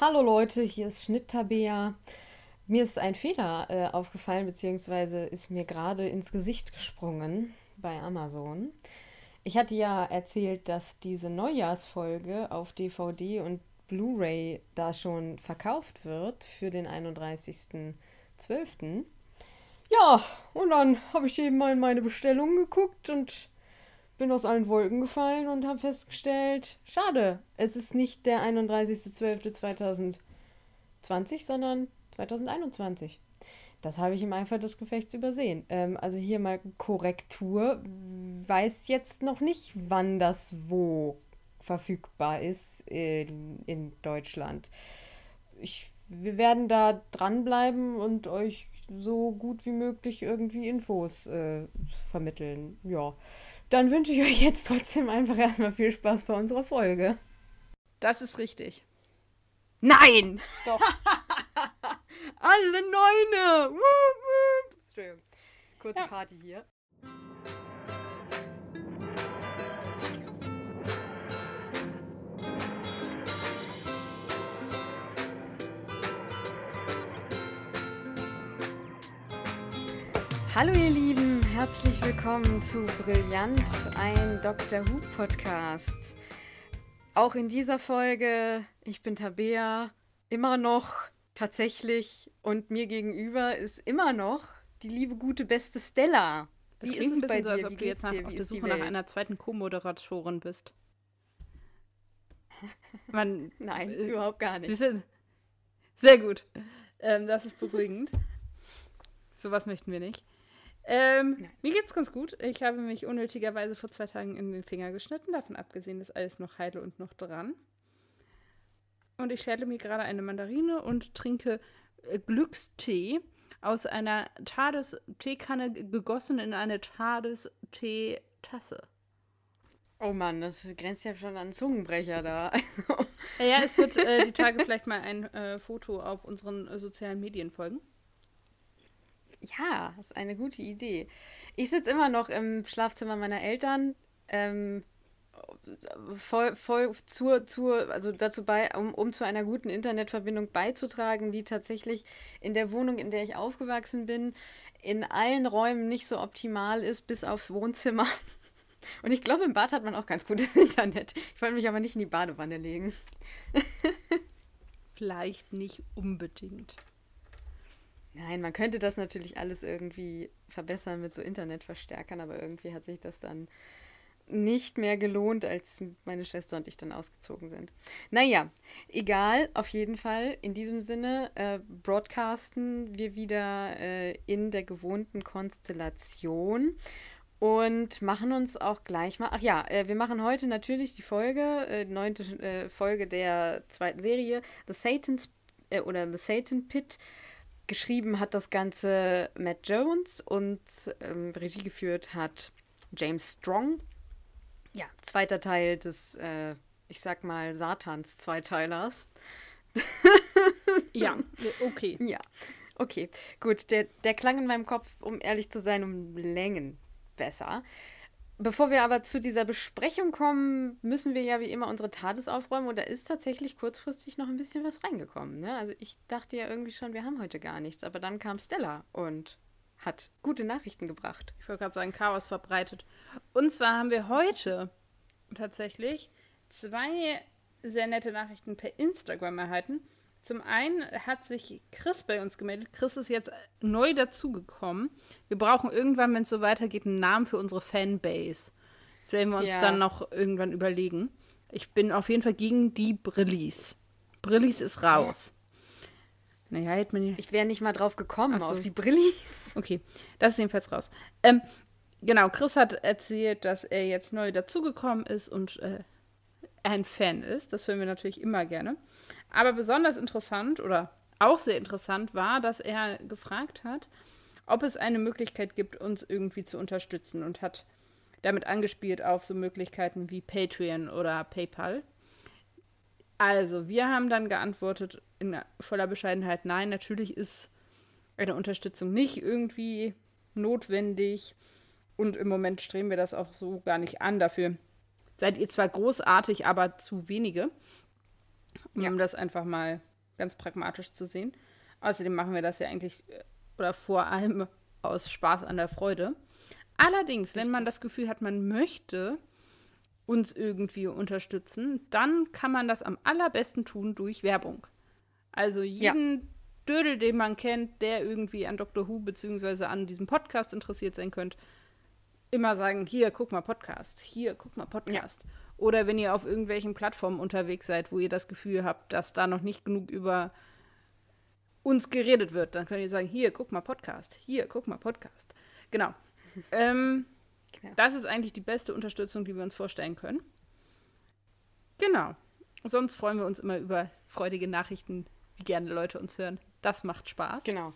Hallo Leute, hier ist Schnitt-Tabea. Mir ist ein Fehler äh, aufgefallen, beziehungsweise ist mir gerade ins Gesicht gesprungen bei Amazon. Ich hatte ja erzählt, dass diese Neujahrsfolge auf DVD und Blu-ray da schon verkauft wird für den 31.12. Ja, und dann habe ich eben mal in meine Bestellung geguckt und bin aus allen Wolken gefallen und habe festgestellt, schade, es ist nicht der 31.12.2020, sondern 2021. Das habe ich im Eifer des Gefechts übersehen. Ähm, also hier mal Korrektur. Weiß jetzt noch nicht, wann das wo verfügbar ist in, in Deutschland. Ich, wir werden da dranbleiben und euch so gut wie möglich irgendwie Infos äh, vermitteln. Ja. Dann wünsche ich euch jetzt trotzdem einfach erstmal viel Spaß bei unserer Folge. Das ist richtig. Nein! Doch. Alle Neune! Wup, wup. Entschuldigung. Kurze Ja. Party hier. Hallo ihr Lieben, herzlich willkommen zu Brillant, ein Dr. Who Podcast. Auch in dieser Folge, ich bin Tabea, immer noch tatsächlich und mir gegenüber ist immer noch die liebe, gute, beste Stella. Das Wie klingt ist ein es bei bisschen so, als ob du jetzt nach, auf der Suche nach einer zweiten Co-Moderatorin bist. Man, Nein, äh, überhaupt gar Sie nicht. sind sehr gut. Ähm, das ist beruhigend. Sowas möchten wir nicht. Ähm, mir geht's ganz gut. Ich habe mich unnötigerweise vor zwei Tagen in den Finger geschnitten. Davon abgesehen ist alles noch heile und noch dran. Und ich schäle mir gerade eine Mandarine und trinke äh, Glückstee aus einer Tades-Teekanne gegossen in eine Tades-Teetasse. Oh Mann, das grenzt ja schon an Zungenbrecher da. Ja, ja, es wird äh, die Tage vielleicht mal ein äh, Foto auf unseren äh, sozialen Medien folgen. Ja, ist eine gute Idee. Ich sitze immer noch im Schlafzimmer meiner Eltern, ähm, voll, voll zur, zur, also dazu bei, um, um zu einer guten Internetverbindung beizutragen, die tatsächlich in der Wohnung, in der ich aufgewachsen bin, in allen Räumen nicht so optimal ist, bis aufs Wohnzimmer. Und ich glaube, im Bad hat man auch ganz gutes Internet. Ich wollte mich aber nicht in die Badewanne legen. Vielleicht nicht unbedingt. Nein, man könnte das natürlich alles irgendwie verbessern mit so Internetverstärkern, aber irgendwie hat sich das dann nicht mehr gelohnt, als meine Schwester und ich dann ausgezogen sind. Naja, egal, auf jeden Fall. In diesem Sinne äh, broadcasten wir wieder äh, in der gewohnten Konstellation und machen uns auch gleich mal. Ach ja, äh, wir machen heute natürlich die Folge, äh, neunte äh, Folge der zweiten Serie, The Satan's äh, oder The Satan Pit. Geschrieben hat das Ganze Matt Jones und ähm, Regie geführt hat James Strong. Ja, zweiter Teil des, äh, ich sag mal, Satans Zweiteilers. Ja, okay. Ja, okay, gut. Der, der klang in meinem Kopf, um ehrlich zu sein, um Längen besser. Bevor wir aber zu dieser Besprechung kommen, müssen wir ja wie immer unsere Tates aufräumen. Und da ist tatsächlich kurzfristig noch ein bisschen was reingekommen. Ne? Also ich dachte ja irgendwie schon, wir haben heute gar nichts. Aber dann kam Stella und hat gute Nachrichten gebracht. Ich wollte gerade sagen, Chaos verbreitet. Und zwar haben wir heute tatsächlich zwei sehr nette Nachrichten per Instagram erhalten. Zum einen hat sich Chris bei uns gemeldet. Chris ist jetzt neu dazugekommen. Wir brauchen irgendwann, wenn es so weitergeht, einen Namen für unsere Fanbase. Das werden wir uns Ja. dann noch irgendwann überlegen. Ich bin auf jeden Fall gegen die Brillis. Brillis ist raus. Naja, hätte man ja. Ich wäre nicht mal drauf gekommen, so. auf die Brillis. Okay, das ist jedenfalls raus. Ähm, genau, Chris hat erzählt, dass er jetzt neu dazugekommen ist und äh, ein Fan ist. Das hören wir natürlich immer gerne. Aber besonders interessant oder auch sehr interessant war, dass er gefragt hat, ob es eine Möglichkeit gibt, uns irgendwie zu unterstützen und hat damit angespielt auf so Möglichkeiten wie Patreon oder PayPal. Also, wir haben dann geantwortet in voller Bescheidenheit, nein, natürlich ist eine Unterstützung nicht irgendwie notwendig. Und im Moment streben wir das auch so gar nicht an. Dafür seid ihr zwar großartig, aber zu wenige. Um Ja. das einfach mal ganz pragmatisch zu sehen. Außerdem machen wir das ja eigentlich äh, oder vor allem aus Spaß an der Freude. Allerdings, wenn man das Gefühl hat, man möchte uns irgendwie unterstützen, dann kann man das am allerbesten tun durch Werbung. Also jeden ja. Dödel, den man kennt, der irgendwie an Dr. Who bzw. an diesem Podcast interessiert sein könnte, immer sagen, hier, guck mal Podcast, hier, guck mal Podcast. Ja. Oder wenn ihr auf irgendwelchen Plattformen unterwegs seid, wo ihr das Gefühl habt, dass da noch nicht genug über uns geredet wird, dann könnt ihr sagen, hier, guck mal Podcast, hier, guck mal Podcast. Genau. ähm, genau. Das ist eigentlich die beste Unterstützung, die wir uns vorstellen können. Genau. Sonst freuen wir uns immer über freudige Nachrichten, wie gerne Leute uns hören. Das macht Spaß. Genau.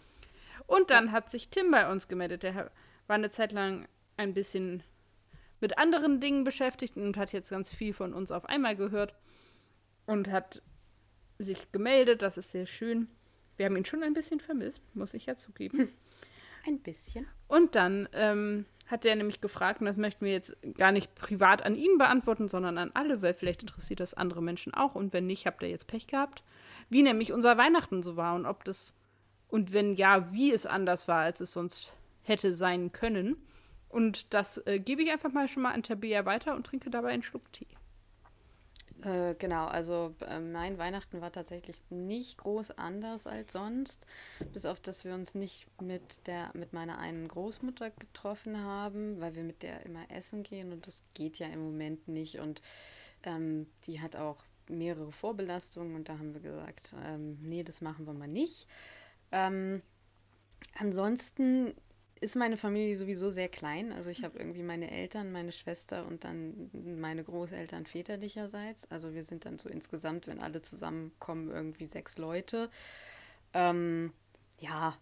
Und dann ja. hat sich Tim bei uns gemeldet. Der war eine Zeit lang ein bisschen mit anderen Dingen beschäftigt und hat jetzt ganz viel von uns auf einmal gehört und hat sich gemeldet. Das ist sehr schön. Wir haben ihn schon ein bisschen vermisst, muss ich ja zugeben. Ein bisschen. Und dann ähm, hat er nämlich gefragt, und das möchten wir jetzt gar nicht privat an ihn beantworten, sondern an alle, weil vielleicht interessiert das andere Menschen auch. Und wenn nicht, habt ihr jetzt Pech gehabt. Wie nämlich unser Weihnachten so war und ob das, und wenn ja, wie es anders war, als es sonst hätte sein können. Und das äh, gebe ich einfach mal schon mal an Tabea weiter und trinke dabei einen Schluck Tee. Äh, genau, also äh, mein Weihnachten war tatsächlich nicht groß anders als sonst, bis auf dass wir uns nicht mit der mit meiner einen Großmutter getroffen haben, weil wir mit der immer essen gehen und das geht ja im Moment nicht und ähm, die hat auch mehrere Vorbelastungen und da haben wir gesagt, ähm, nee, das machen wir mal nicht. Ähm, ansonsten ist meine Familie sowieso sehr klein. Also ich habe irgendwie meine Eltern, meine Schwester und dann meine Großeltern väterlicherseits. Also wir sind dann so insgesamt, wenn alle zusammenkommen, irgendwie sechs Leute. Ähm, ja,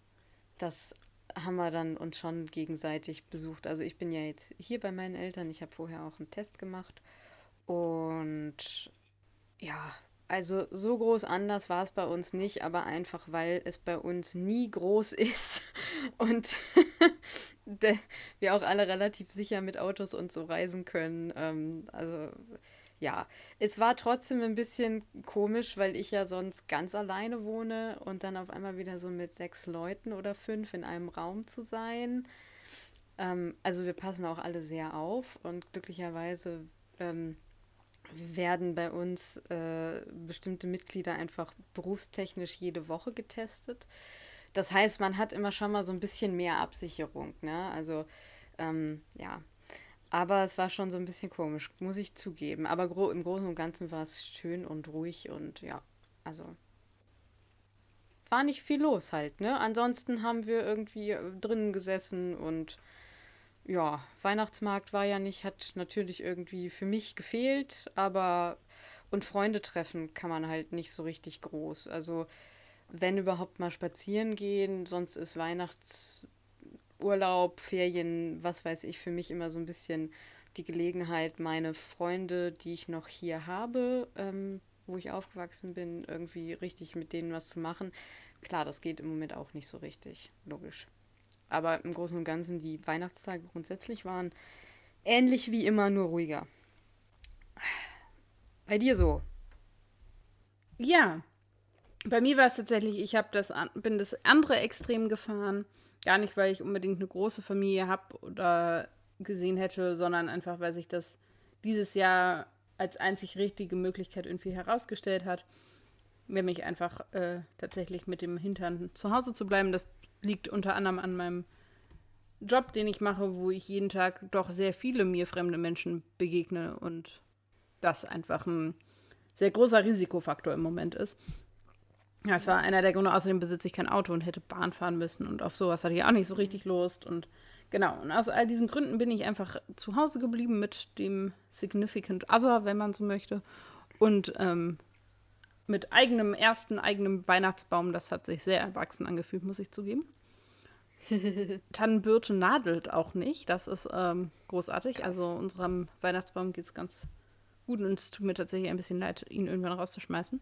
das haben wir dann uns schon gegenseitig besucht. Also ich bin ja jetzt hier bei meinen Eltern. Ich habe vorher auch einen Test gemacht. Und ja, also so groß anders war es bei uns nicht, aber einfach weil es bei uns nie groß ist und wir auch alle relativ sicher mit Autos und so reisen können. Ähm, also ja, es war trotzdem ein bisschen komisch, weil ich ja sonst ganz alleine wohne und dann auf einmal wieder so mit sechs Leuten oder fünf in einem Raum zu sein. Ähm, also wir passen auch alle sehr auf und glücklicherweise ähm, werden bei uns äh, bestimmte Mitglieder einfach berufstechnisch jede Woche getestet. Das heißt, man hat immer schon mal so ein bisschen mehr Absicherung. Ne? Also ähm, ja, aber es war schon so ein bisschen komisch, muss ich zugeben. Aber gro im Großen und Ganzen war es schön und ruhig und ja, also war nicht viel los halt. Ne? Ansonsten haben wir irgendwie drinnen gesessen und ja, Weihnachtsmarkt war ja nicht, hat natürlich irgendwie für mich gefehlt, aber und Freunde treffen kann man halt nicht so richtig groß. Also wenn überhaupt mal spazieren gehen, sonst ist Weihnachtsurlaub, Ferien, was weiß ich, für mich immer so ein bisschen die Gelegenheit, meine Freunde, die ich noch hier habe, ähm, wo ich aufgewachsen bin, irgendwie richtig mit denen was zu machen. Klar, das geht im Moment auch nicht so richtig, logisch. Aber im Großen und Ganzen die Weihnachtstage grundsätzlich waren ähnlich wie immer, nur ruhiger. Bei dir so? Ja. Bei mir war es tatsächlich, ich das bin das andere Extrem gefahren. Gar nicht, weil ich unbedingt eine große Familie habe oder gesehen hätte, sondern einfach, weil sich das dieses Jahr als einzig richtige Möglichkeit irgendwie herausgestellt hat, nämlich einfach äh, tatsächlich mit dem Hintern zu Hause zu bleiben. Das liegt unter anderem an meinem Job, den ich mache, wo ich jeden Tag doch sehr viele mir fremde Menschen begegne und das einfach ein sehr großer Risikofaktor im Moment ist. Ja, es war einer der Gründe, außerdem besitze ich kein Auto und hätte Bahn fahren müssen und auf sowas hatte ich auch nicht so richtig Lust und genau, und aus all diesen Gründen bin ich einfach zu Hause geblieben mit dem Significant Other, wenn man so möchte und ähm, mit eigenem, ersten eigenem Weihnachtsbaum, das hat sich sehr erwachsen angefühlt, muss ich zugeben. Tannenbirte nadelt auch nicht, das ist ähm, großartig. Krass. Also unserem Weihnachtsbaum geht es ganz gut und es tut mir tatsächlich ein bisschen leid, ihn irgendwann rauszuschmeißen.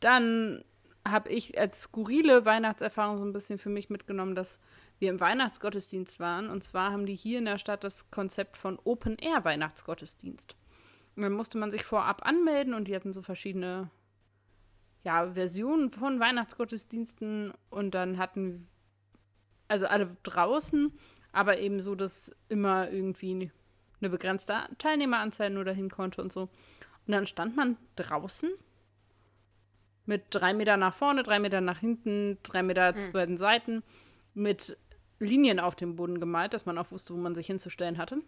Dann habe ich als skurrile Weihnachtserfahrung so ein bisschen für mich mitgenommen, dass wir im Weihnachtsgottesdienst waren. Und zwar haben die hier in der Stadt das Konzept von Open Air Weihnachtsgottesdienst. Und dann musste man sich vorab anmelden und die hatten so verschiedene ja, Versionen von Weihnachtsgottesdiensten und dann hatten also alle draußen, aber eben so, dass immer irgendwie eine begrenzte Teilnehmeranzahl nur dahin konnte und so. Und dann stand man draußen mit drei Meter nach vorne, drei Meter nach hinten, drei Meter mhm. zu beiden Seiten, mit Linien auf dem Boden gemalt, dass man auch wusste, wo man sich hinzustellen hatte.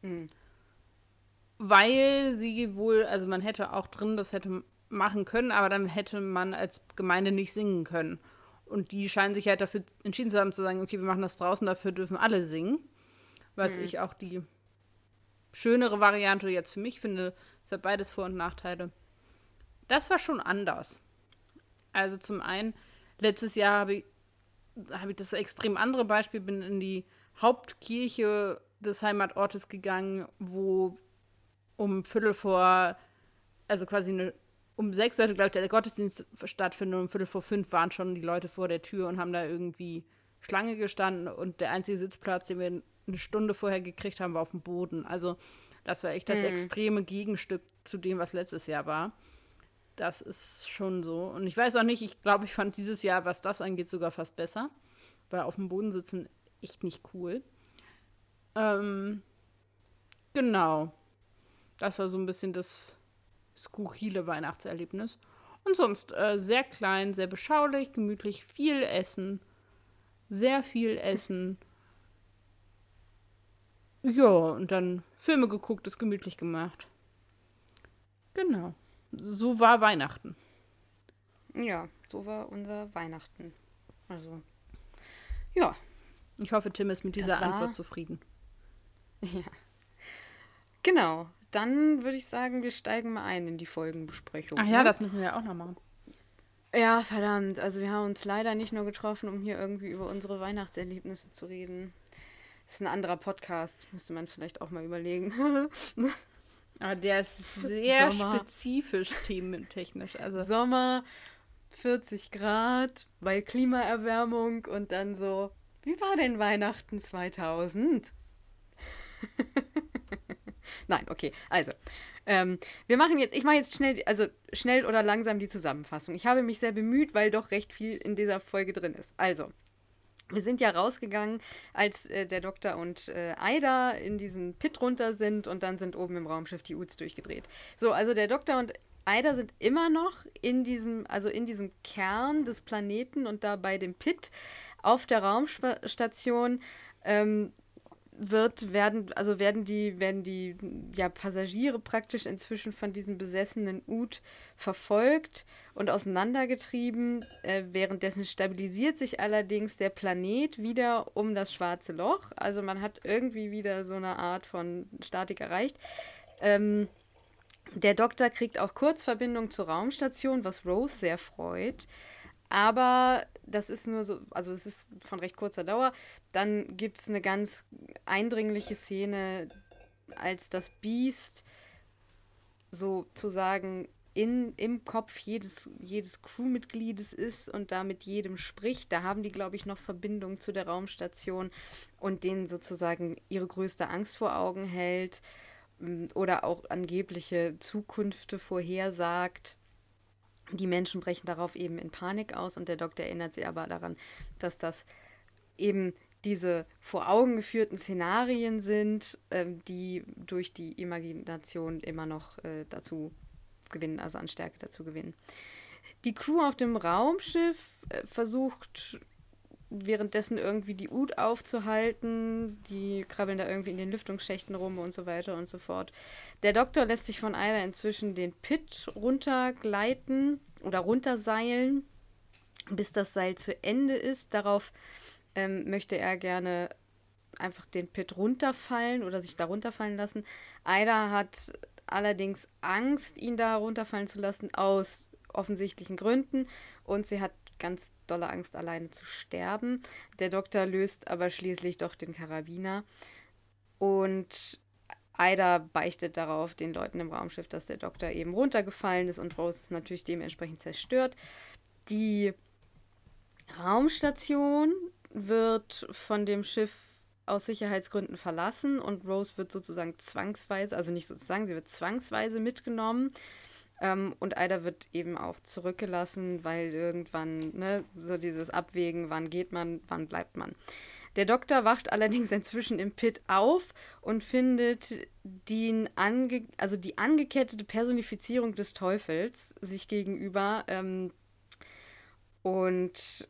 Mhm. Weil sie wohl, also man hätte auch drin das hätte machen können, aber dann hätte man als Gemeinde nicht singen können. Und die scheinen sich halt dafür entschieden zu haben, zu sagen, okay, wir machen das draußen, dafür dürfen alle singen. Was mhm. ich auch die schönere Variante jetzt für mich finde. Es hat beides Vor- und Nachteile. Das war schon anders. Also zum einen, letztes Jahr habe ich, hab ich das extrem andere Beispiel, bin in die Hauptkirche des Heimatortes gegangen, wo um Viertel vor, also quasi eine, um sechs sollte, glaube ich, der Gottesdienst stattfinden und um Viertel vor fünf waren schon die Leute vor der Tür und haben da irgendwie Schlange gestanden und der einzige Sitzplatz, den wir eine Stunde vorher gekriegt haben, war auf dem Boden. Also das war echt das mhm. extreme Gegenstück zu dem, was letztes Jahr war. Das ist schon so. Und ich weiß auch nicht, ich glaube, ich fand dieses Jahr, was das angeht, sogar fast besser. Weil auf dem Boden sitzen echt nicht cool. Ähm, genau. Das war so ein bisschen das skurrile Weihnachtserlebnis. Und sonst äh, sehr klein, sehr beschaulich, gemütlich, viel Essen. Sehr viel Essen. Ja, und dann Filme geguckt, es gemütlich gemacht. Genau. So war Weihnachten. Ja, so war unser Weihnachten. Also, ja. Ich hoffe, Tim ist mit dieser Antwort zufrieden. Ja. Genau. Dann würde ich sagen, wir steigen mal ein in die Folgenbesprechung. Ach ja, ne? das müssen wir ja auch noch machen. Ja, verdammt. Also wir haben uns leider nicht nur getroffen, um hier irgendwie über unsere Weihnachtserlebnisse zu reden. Das ist ein anderer Podcast, müsste man vielleicht auch mal überlegen. Aber der ist sehr Sommer. spezifisch thementechnisch. Also. Sommer, 40 Grad, bei Klimaerwärmung und dann so, wie war denn Weihnachten 2000? Nein, okay, also. Ähm, wir machen jetzt, ich mache jetzt schnell, also schnell oder langsam die Zusammenfassung. Ich habe mich sehr bemüht, weil doch recht viel in dieser Folge drin ist. Also, wir sind ja rausgegangen, als äh, der Doktor und äh, Aida in diesen Pit runter sind und dann sind oben im Raumschiff die Uts durchgedreht. So, also der Doktor und Aida sind immer noch in diesem, also in diesem Kern des Planeten und da bei dem Pit auf der Raumstation. Ähm, wird, werden, also werden die, werden die ja, Passagiere praktisch inzwischen von diesem besessenen Ut verfolgt und auseinandergetrieben. Äh, währenddessen stabilisiert sich allerdings der Planet wieder um das schwarze Loch. Also man hat irgendwie wieder so eine Art von Statik erreicht. Ähm, der Doktor kriegt auch Kurzverbindung zur Raumstation, was Rose sehr freut. Aber das ist nur so, also es ist von recht kurzer Dauer. Dann gibt es eine ganz eindringliche Szene, als das Biest sozusagen in, im Kopf jedes, jedes Crewmitgliedes ist und da mit jedem spricht. Da haben die, glaube ich, noch Verbindung zu der Raumstation und denen sozusagen ihre größte Angst vor Augen hält mm, oder auch angebliche Zukünfte vorhersagt. Die Menschen brechen darauf eben in Panik aus und der Doktor erinnert sie aber daran, dass das eben diese vor Augen geführten Szenarien sind, ähm, die durch die Imagination immer noch äh, dazu gewinnen, also an Stärke dazu gewinnen. Die Crew auf dem Raumschiff äh, versucht währenddessen irgendwie die Ut aufzuhalten. Die krabbeln da irgendwie in den Lüftungsschächten rum und so weiter und so fort. Der Doktor lässt sich von einer inzwischen den Pit runtergleiten oder runterseilen, bis das Seil zu Ende ist. Darauf ähm, möchte er gerne einfach den Pit runterfallen oder sich da runterfallen lassen. Aida hat allerdings Angst, ihn da runterfallen zu lassen, aus offensichtlichen Gründen. Und sie hat ganz dolle Angst, alleine zu sterben. Der Doktor löst aber schließlich doch den Karabiner. Und Aida beichtet darauf den Leuten im Raumschiff, dass der Doktor eben runtergefallen ist und Rose ist natürlich dementsprechend zerstört. Die Raumstation wird von dem Schiff aus Sicherheitsgründen verlassen und Rose wird sozusagen zwangsweise, also nicht sozusagen, sie wird zwangsweise mitgenommen Ähm, und Aida wird eben auch zurückgelassen, weil irgendwann, ne, so dieses Abwägen, wann geht man, wann bleibt man. Der Doktor wacht allerdings inzwischen im Pit auf und findet die, ange also die angekettete Personifizierung des Teufels sich gegenüber. Ähm, und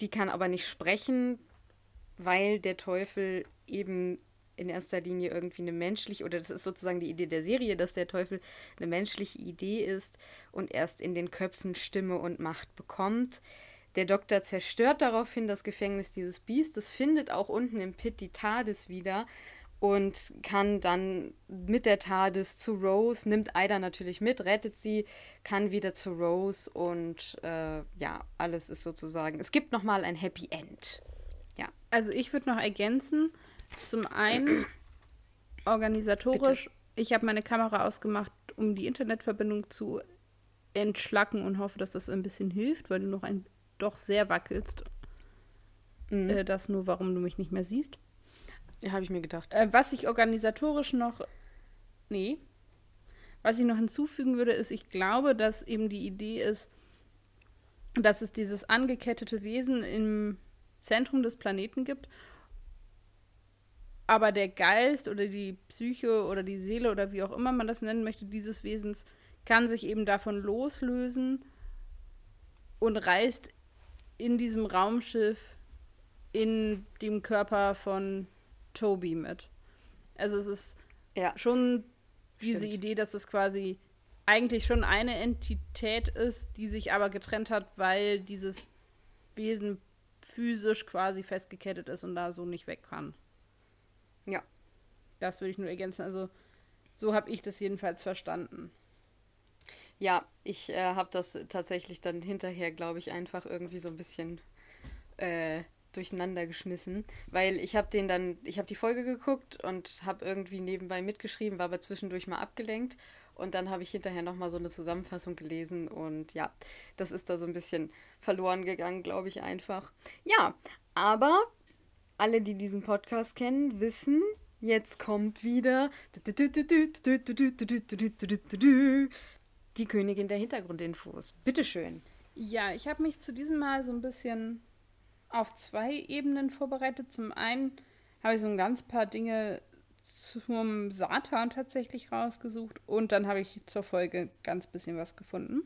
die kann aber nicht sprechen, weil der Teufel eben in erster Linie irgendwie eine menschliche, oder das ist sozusagen die Idee der Serie, dass der Teufel eine menschliche Idee ist und erst in den Köpfen Stimme und Macht bekommt. Der Doktor zerstört daraufhin das Gefängnis dieses Biestes, findet auch unten im Pit die TARDIS wieder und kann dann mit der TARDIS zu Rose, nimmt Ida natürlich mit, rettet sie, kann wieder zu Rose und äh, ja, alles ist sozusagen. Es gibt nochmal ein Happy End. Ja. Also ich würde noch ergänzen, zum einen organisatorisch, Bitte? ich habe meine Kamera ausgemacht, um die Internetverbindung zu entschlacken und hoffe, dass das ein bisschen hilft, weil du noch ein doch sehr wackelst. Mhm. Äh, das nur, warum du mich nicht mehr siehst. Ja, habe ich mir gedacht. Äh, was ich organisatorisch noch. Nee. Was ich noch hinzufügen würde, ist, ich glaube, dass eben die Idee ist, dass es dieses angekettete Wesen im Zentrum des Planeten gibt aber der Geist oder die Psyche oder die Seele oder wie auch immer man das nennen möchte, dieses Wesens kann sich eben davon loslösen und reist in diesem Raumschiff in dem Körper von Toby mit. Also es ist ja. schon diese Stimmt. Idee, dass es quasi eigentlich schon eine Entität ist, die sich aber getrennt hat, weil dieses Wesen physisch quasi festgekettet ist und da so nicht weg kann. Ja. Das würde ich nur ergänzen. Also so habe ich das jedenfalls verstanden. Ja, ich äh, habe das tatsächlich dann hinterher, glaube ich, einfach irgendwie so ein bisschen äh, durcheinander geschmissen, weil ich habe den dann, ich habe die Folge geguckt und habe irgendwie nebenbei mitgeschrieben, war aber zwischendurch mal abgelenkt und dann habe ich hinterher nochmal so eine Zusammenfassung gelesen und ja, das ist da so ein bisschen verloren gegangen, glaube ich einfach. Ja, aber alle, die diesen Podcast kennen, wissen, jetzt kommt wieder die Königin der Hintergrundinfos. Bitteschön. Ja, ich habe mich zu diesem Mal so ein bisschen auf zwei Ebenen vorbereitet. Zum einen habe ich so ein ganz paar Dinge zum Satan tatsächlich rausgesucht und dann habe ich zur Folge ganz bisschen was gefunden.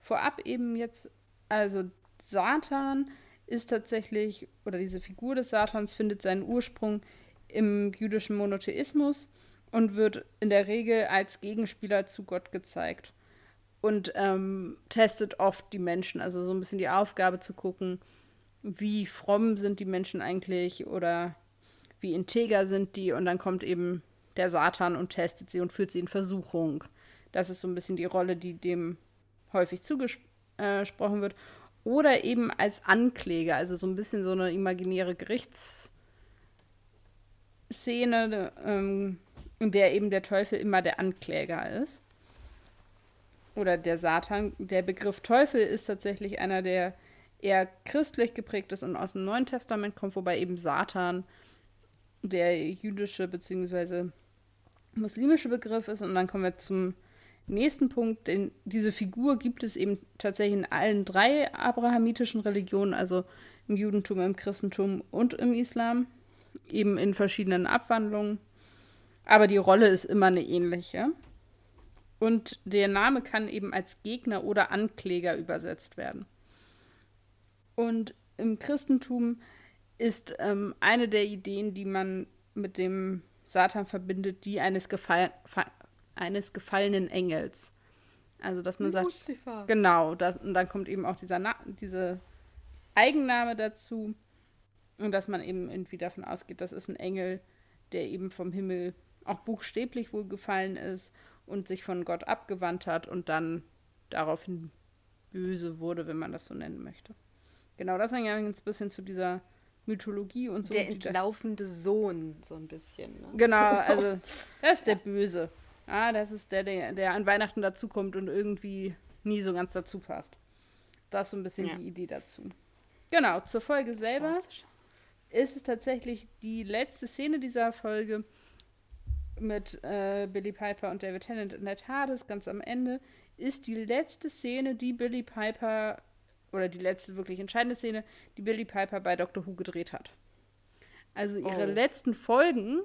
Vorab eben jetzt, also Satan ist tatsächlich, oder diese Figur des Satans findet seinen Ursprung im jüdischen Monotheismus und wird in der Regel als Gegenspieler zu Gott gezeigt. Und ähm, testet oft die Menschen, also so ein bisschen die Aufgabe zu gucken, wie fromm sind die Menschen eigentlich oder wie integer sind die. Und dann kommt eben der Satan und testet sie und führt sie in Versuchung. Das ist so ein bisschen die Rolle, die dem häufig zugesprochen wird oder eben als Ankläger, also so ein bisschen so eine imaginäre Gerichtsszene, ähm, in der eben der Teufel immer der Ankläger ist. Oder der Satan. Der Begriff Teufel ist tatsächlich einer, der eher christlich geprägt ist und aus dem Neuen Testament kommt, wobei eben Satan der jüdische bzw. muslimische Begriff ist. Und dann kommen wir zum nächsten Punkt, denn diese Figur gibt es eben tatsächlich in allen drei abrahamitischen Religionen, also im Judentum, im Christentum und im Islam, eben in verschiedenen Abwandlungen. Aber die Rolle ist immer eine ähnliche. Und der Name kann eben als Gegner oder Ankläger übersetzt werden. Und im Christentum ist ähm, eine der Ideen, die man mit dem Satan verbindet, die eines Gefall eines gefallenen Engels. Also, dass man sagt, Lucifer. genau, das, und dann kommt eben auch dieser Na diese Eigenname dazu und dass man eben irgendwie davon ausgeht, das ist ein Engel, der eben vom Himmel auch buchstäblich wohl gefallen ist und sich von Gott abgewandt hat und dann daraufhin böse wurde, wenn man das so nennen möchte. Genau, das hängt ja ein bisschen zu dieser Mythologie und so. Der entlaufende Sohn, so ein bisschen. Ne? Genau, also das ist der Böse. Ah, das ist der, der, der an Weihnachten dazukommt und irgendwie nie so ganz dazu passt. Das ist so ein bisschen ja. die Idee dazu. Genau, zur Folge selber ist es tatsächlich die letzte Szene dieser Folge, mit äh, Billy Piper und David Tennant in der TARDIS ganz am Ende, ist die letzte Szene, die Billy Piper, oder die letzte wirklich entscheidende Szene, die Billy Piper bei Doctor Who gedreht hat. Also ihre oh. letzten Folgen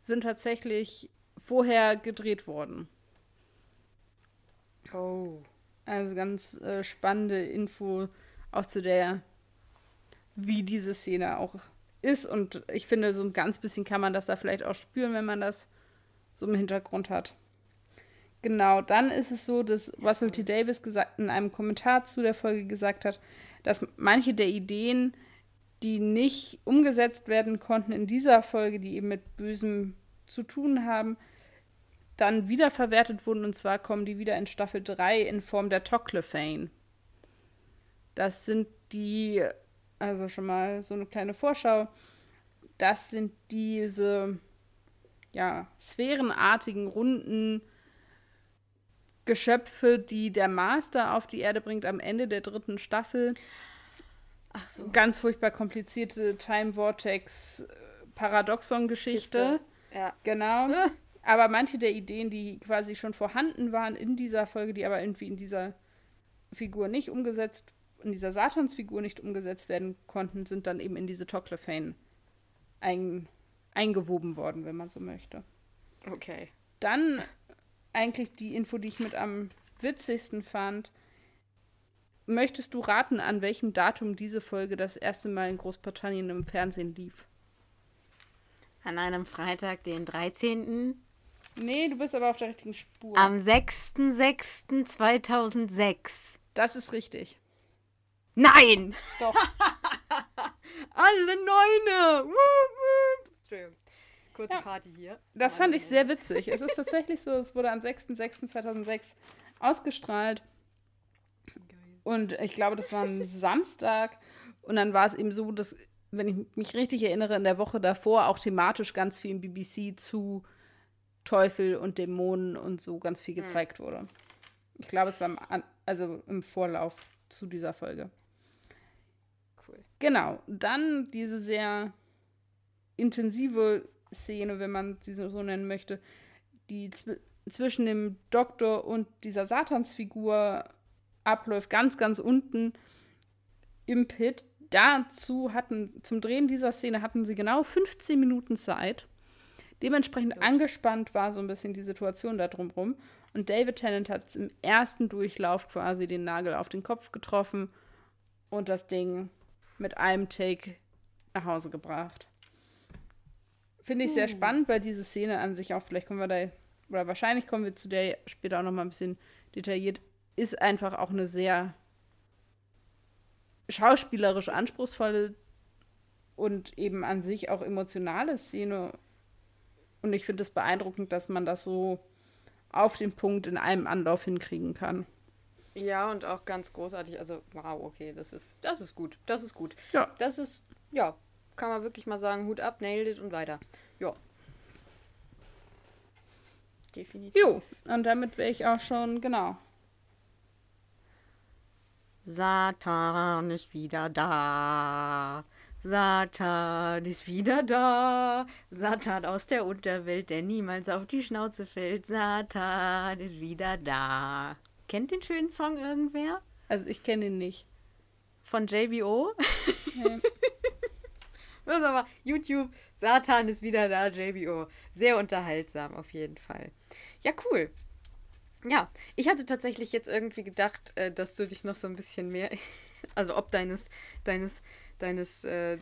sind tatsächlich vorher gedreht worden. Oh. Also ganz äh, spannende Info auch zu der, wie diese Szene auch ist. Und ich finde, so ein ganz bisschen kann man das da vielleicht auch spüren, wenn man das so im Hintergrund hat. Genau, dann ist es so, dass Russell T. Davis gesagt, in einem Kommentar zu der Folge gesagt hat, dass manche der Ideen, die nicht umgesetzt werden konnten in dieser Folge, die eben mit Bösem zu tun haben, dann wiederverwertet wurden. Und zwar kommen die wieder in Staffel 3 in Form der Toclafane. Das sind die, also schon mal so eine kleine Vorschau. Das sind diese, ja, sphärenartigen, runden Geschöpfe, die der Master auf die Erde bringt am Ende der dritten Staffel. Ach so. Ganz furchtbar komplizierte Time Vortex Paradoxon Geschichte. Ja. Genau. Aber manche der Ideen, die quasi schon vorhanden waren in dieser Folge, die aber irgendwie in dieser Figur nicht umgesetzt, in dieser Satansfigur nicht umgesetzt werden konnten, sind dann eben in diese Toclafane ein, eingewoben worden, wenn man so möchte. Okay. Dann eigentlich die Info, die ich mit am witzigsten fand. Möchtest du raten, an welchem Datum diese Folge das erste Mal in Großbritannien im Fernsehen lief? An einem Freitag, den 13. Nee, du bist aber auf der richtigen Spur. Am 6.6.2006. Das ist richtig. Nein! Doch. Alle Neune! Entschuldigung. Kurze ja. Party hier. Das fand ich sehr witzig. es ist tatsächlich so, es wurde am 6.6.2006 ausgestrahlt. Geil. Und ich glaube, das war ein Samstag. Und dann war es eben so, dass, wenn ich mich richtig erinnere, in der Woche davor auch thematisch ganz viel im BBC zu Teufel und Dämonen und so ganz viel hm. gezeigt wurde. Ich glaube, es war im, also im Vorlauf zu dieser Folge. Cool. Genau, dann diese sehr intensive Szene, wenn man sie so nennen möchte, die zw zwischen dem Doktor und dieser Satansfigur abläuft, ganz, ganz unten im Pit. Dazu hatten, zum Drehen dieser Szene hatten sie genau 15 Minuten Zeit. Dementsprechend Ups. angespannt war so ein bisschen die Situation da drumherum. Und David Tennant hat im ersten Durchlauf quasi den Nagel auf den Kopf getroffen und das Ding mit einem Take nach Hause gebracht. Finde ich sehr spannend, weil diese Szene an sich auch, vielleicht kommen wir da, oder wahrscheinlich kommen wir zu der später auch noch mal ein bisschen detailliert, ist einfach auch eine sehr schauspielerisch anspruchsvolle und eben an sich auch emotionale Szene. Und ich finde es beeindruckend, dass man das so auf den Punkt in einem Anlauf hinkriegen kann. Ja, und auch ganz großartig. Also, wow, okay, das ist, das ist gut. Das ist gut. Ja. Das ist, ja, kann man wirklich mal sagen, Hut ab, nailed it und weiter. Ja. Definitiv. Jo, und damit wäre ich auch schon, genau. Satan ist wieder da. Satan ist wieder da. Satan aus der Unterwelt, der niemals auf die Schnauze fällt. Satan ist wieder da. Kennt den schönen Song irgendwer? Also ich kenne ihn nicht. Von JBO? Nee. Das ist aber YouTube, Satan ist wieder da, JBO. Sehr unterhaltsam auf jeden Fall. Ja, cool. Ja, ich hatte tatsächlich jetzt irgendwie gedacht, äh, dass du dich noch so ein bisschen mehr, also ob deines, deines, deines äh,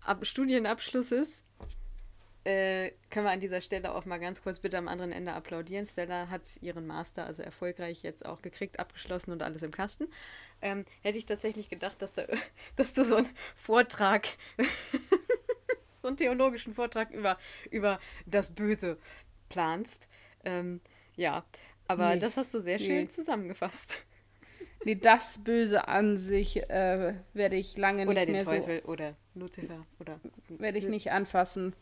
Ab Studienabschlusses, äh, können wir an dieser Stelle auch mal ganz kurz bitte am anderen Ende applaudieren. Stella hat ihren Master also erfolgreich jetzt auch gekriegt, abgeschlossen und alles im Kasten ähm, hätte ich tatsächlich gedacht, dass, da, dass du so einen Vortrag, so einen theologischen Vortrag über, über das Böse planst. Ähm, ja, aber nee, das hast du sehr schön nee. zusammengefasst. Nee, das Böse an sich äh, werde ich lange oder nicht mehr Teufel so. Oder Lucifer oder. Werde ich nicht anfassen.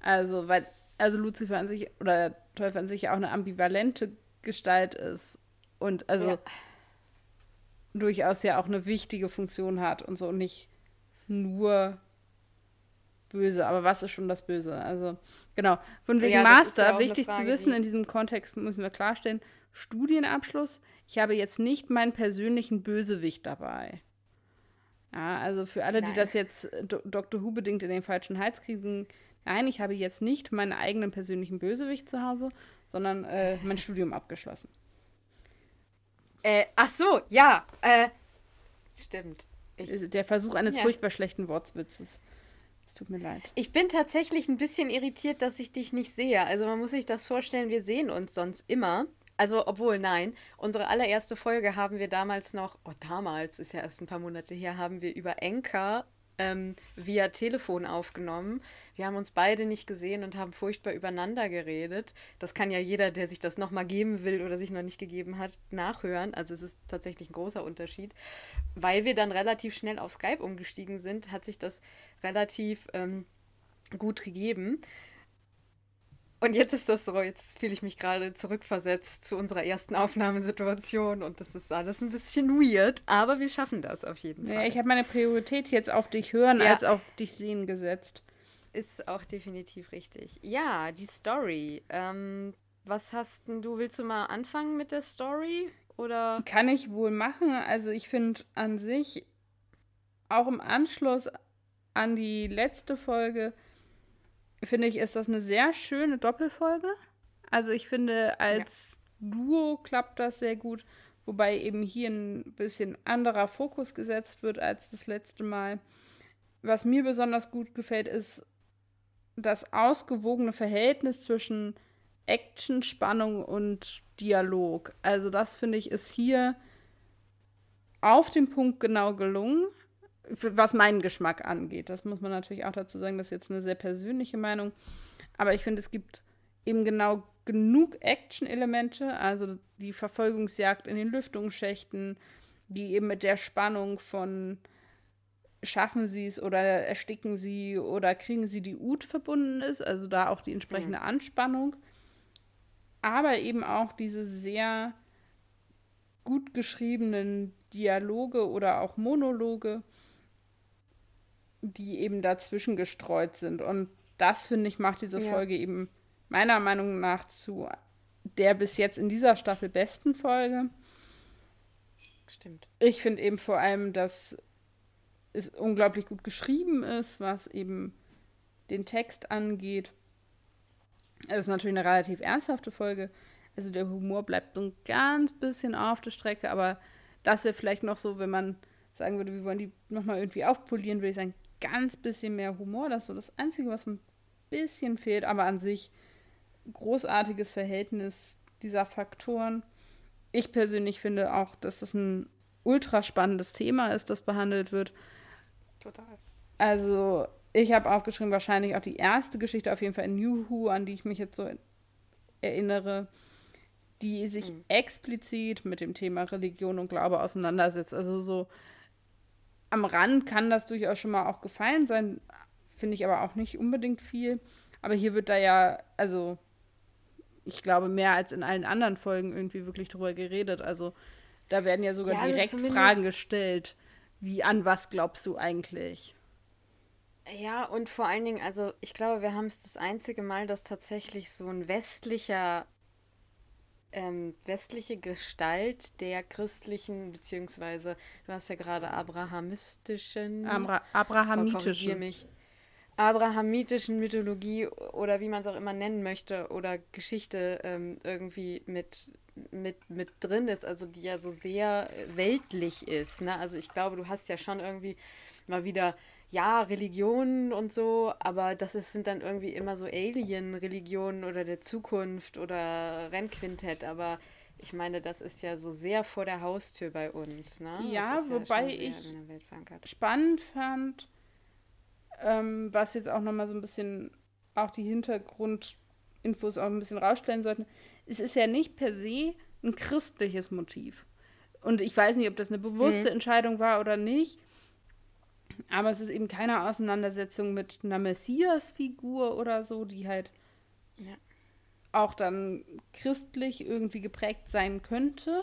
Also, weil, also Lucifer an sich oder Teufel an sich auch eine ambivalente Gestalt ist. Und also. Ja durchaus ja auch eine wichtige Funktion hat und so und nicht nur böse, aber was ist schon das Böse? Also, genau. Von wegen Ja, Master, ja wichtig zu Frage, wissen, die- in diesem Kontext müssen wir klarstellen, Studienabschluss, ich habe jetzt nicht meinen persönlichen Bösewicht dabei. Ja, also für alle, die Nein. das jetzt äh, Do Dr. Who bedingt in den falschen Hals kriegen, nein, ich habe jetzt nicht meinen eigenen persönlichen Bösewicht zu Hause, sondern äh, mein Studium abgeschlossen. Äh, ach so, ja. Äh, stimmt. Ich, Äh, Der Versuch eines Ja. furchtbar schlechten Wortwitzes. Es tut mir leid. ich bin tatsächlich ein bisschen irritiert, dass ich dich nicht sehe. Also man muss sich das vorstellen, wir sehen uns sonst immer. Also, obwohl, nein, unsere allererste Folge haben wir damals noch, oh, damals, ist ja erst ein paar Monate her, haben wir über Enker ähm, via Telefon aufgenommen. Wir haben uns beide nicht gesehen und haben furchtbar übereinander geredet. Das kann ja jeder, der sich das nochmal geben will oder sich noch nicht gegeben hat, nachhören. Also es ist tatsächlich ein großer Unterschied. Weil wir dann relativ schnell auf Skype umgestiegen sind, hat sich das relativ ähm, gut gegeben. Und jetzt ist das so, jetzt fühle ich mich gerade zurückversetzt zu unserer ersten Aufnahmesituation und das ist alles ein bisschen weird, aber wir schaffen das auf jeden Fall. Ja, ich habe meine Priorität jetzt auf dich hören Ja. als auf dich sehen gesetzt. Ist auch definitiv richtig. Ja, die Story. Ähm, was hast du? Willst du mal anfangen mit der Story? Oder? Kann ich wohl machen. Also ich finde an sich, auch im Anschluss an die letzte Folge, finde ich, ist das eine sehr schöne Doppelfolge. Also ich finde, als Duo klappt das sehr gut, wobei eben hier ein bisschen anderer Fokus gesetzt wird als das letzte Mal. Was mir besonders gut gefällt, ist das ausgewogene Verhältnis zwischen Action, Spannung und Dialog. Also das finde ich ist hier auf den Punkt genau gelungen, was meinen Geschmack angeht. Das muss man natürlich auch dazu sagen, das ist jetzt eine sehr persönliche Meinung. Aber ich finde, es gibt eben genau genug Action-Elemente, also die Verfolgungsjagd in den Lüftungsschächten, die eben mit der Spannung von schaffen sie es oder ersticken sie oder kriegen sie die Ut verbunden ist, also da auch die entsprechende Anspannung, aber eben auch diese sehr gut geschriebenen Dialoge oder auch Monologe, die eben dazwischen gestreut sind. Und das, finde ich, macht diese Ja. Folge eben meiner Meinung nach zu der bis jetzt in dieser Staffel besten Folge. Stimmt. Ich finde eben vor allem, dass es unglaublich gut geschrieben ist, was eben den Text angeht. Es ist natürlich eine relativ ernsthafte Folge. Also der Humor bleibt so ein ganz bisschen auf der Strecke, aber das wäre vielleicht noch so, wenn man sagen würde, wir wollen die nochmal irgendwie aufpolieren, würde ich sagen, ganz bisschen mehr Humor. Das ist so das Einzige, was ein bisschen fehlt, aber an sich großartiges Verhältnis dieser Faktoren. Ich persönlich finde auch, dass das ein ultra spannendes Thema ist, das behandelt wird. Total. Also, ich habe aufgeschrieben, wahrscheinlich auch die erste Geschichte, auf jeden Fall in New Who, an die ich mich jetzt so erinnere, die sich Mhm. explizit mit dem Thema Religion und Glaube auseinandersetzt. Also so am Rand kann das durchaus schon mal auch gefallen sein, finde ich aber auch nicht unbedingt viel. Aber hier wird da ja, also ich glaube, mehr als in allen anderen Folgen irgendwie wirklich drüber geredet. Also da werden ja sogar Ja, also direkt Fragen gestellt, wie an was glaubst du eigentlich? Ja, und vor allen Dingen, also ich glaube, wir haben es das einzige Mal, dass tatsächlich so ein westlicher, ähm, westliche Gestalt der christlichen, beziehungsweise, du hast ja gerade abrahamistischen, Abra Oh, Abrahamitischen. mich, abrahamitischen Mythologie oder wie man es auch immer nennen möchte oder Geschichte ähm, irgendwie mit, mit, mit drin ist, also die ja so sehr weltlich ist. Ne? Also ich glaube, du hast ja schon irgendwie mal wieder, ja, Religionen und so, aber das ist, sind dann irgendwie immer so Alien-Religionen oder der Zukunft oder Rennquintett, aber ich meine, das ist ja so sehr vor der Haustür bei uns. Ne? Ja, wobei sehr ich- spannend fand, ähm, was jetzt auch nochmal so ein bisschen auch die Hintergrundinfos auch ein bisschen rausstellen sollten. Es ist ja nicht per se ein christliches Motiv. Und ich weiß nicht, ob das eine bewusste Mhm. Entscheidung war oder nicht. Aber es ist eben keine Auseinandersetzung mit einer Messias-Figur oder so, die halt Ja. auch dann christlich irgendwie geprägt sein könnte.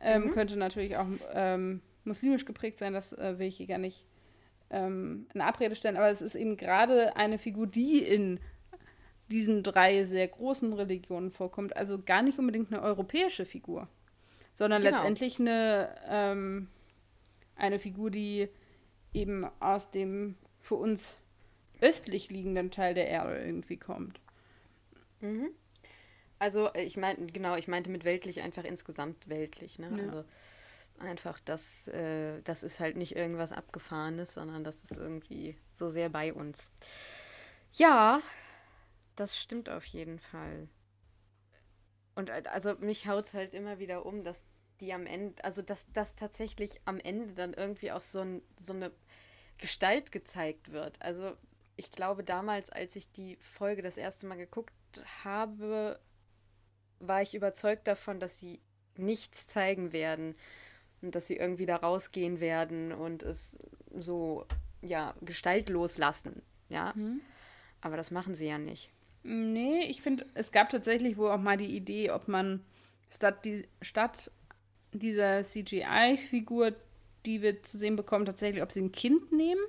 Ähm, Mhm. Könnte natürlich auch ähm, muslimisch geprägt sein, das äh, will ich hier gar nicht ähm, in Abrede stellen, aber es ist eben gerade eine Figur, die in diesen drei sehr großen Religionen vorkommt. Also gar nicht unbedingt eine europäische Figur, sondern genau. letztendlich eine, ähm, eine Figur, die eben aus dem für uns östlich liegenden Teil der Erde irgendwie kommt. Mhm. Also ich meine, genau, ich meinte mit weltlich einfach insgesamt weltlich. Ne? Ja. Also einfach, das, äh, das ist halt nicht irgendwas Abgefahrenes, sondern das ist irgendwie so sehr bei uns. Ja, das stimmt auf jeden Fall. Und äh, also mich haut es halt immer wieder um, dass die am Ende, also dass das tatsächlich am Ende dann irgendwie auch so, ein, so eine Gestalt gezeigt wird. Also ich glaube damals, als ich die Folge das erste Mal geguckt habe, war ich überzeugt davon, dass sie nichts zeigen werden und dass sie irgendwie da rausgehen werden und es so ja gestaltlos lassen, ja. Mhm. Aber das machen sie ja nicht. Nee, ich finde, es gab tatsächlich wohl auch mal die Idee, ob man statt, die, statt dieser CGI-Figur, die wir zu sehen bekommen, tatsächlich, ob sie ein Kind nehmen.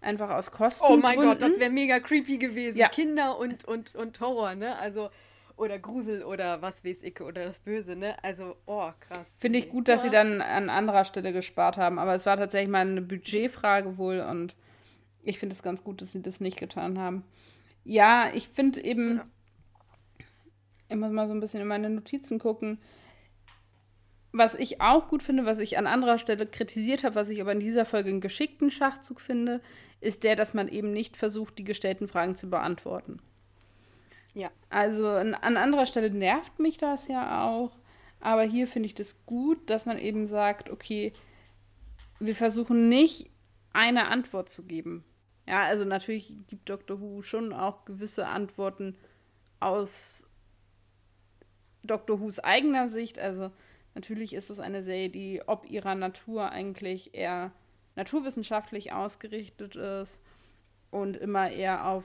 Einfach aus Kosten. Oh mein Gott, das wäre mega creepy gewesen. Ja. Kinder und, und, und Horror, ne? Also, oder Grusel oder was weiß ich, oder das Böse, ne? Also, oh, krass. Finde ich gut, dass sie dann an anderer Stelle gespart haben, aber es war tatsächlich mal eine Budgetfrage wohl und ich finde es ganz gut, dass sie das nicht getan haben. Ja, ich finde eben, ja. ich muss mal so ein bisschen in meine Notizen gucken. Was ich auch gut finde, was ich an anderer Stelle kritisiert habe, was ich aber in dieser Folge einen geschickten Schachzug finde, ist der, dass man eben nicht versucht, die gestellten Fragen zu beantworten. Ja. Also an, an anderer Stelle nervt mich das ja auch, aber hier finde ich das gut, dass man eben sagt, okay, wir versuchen nicht eine Antwort zu geben. Ja, also natürlich gibt Dr. Who schon auch gewisse Antworten aus Dr. Whos eigener Sicht. Also natürlich ist es eine Serie, die ob ihrer Natur eigentlich eher naturwissenschaftlich ausgerichtet ist und immer eher auf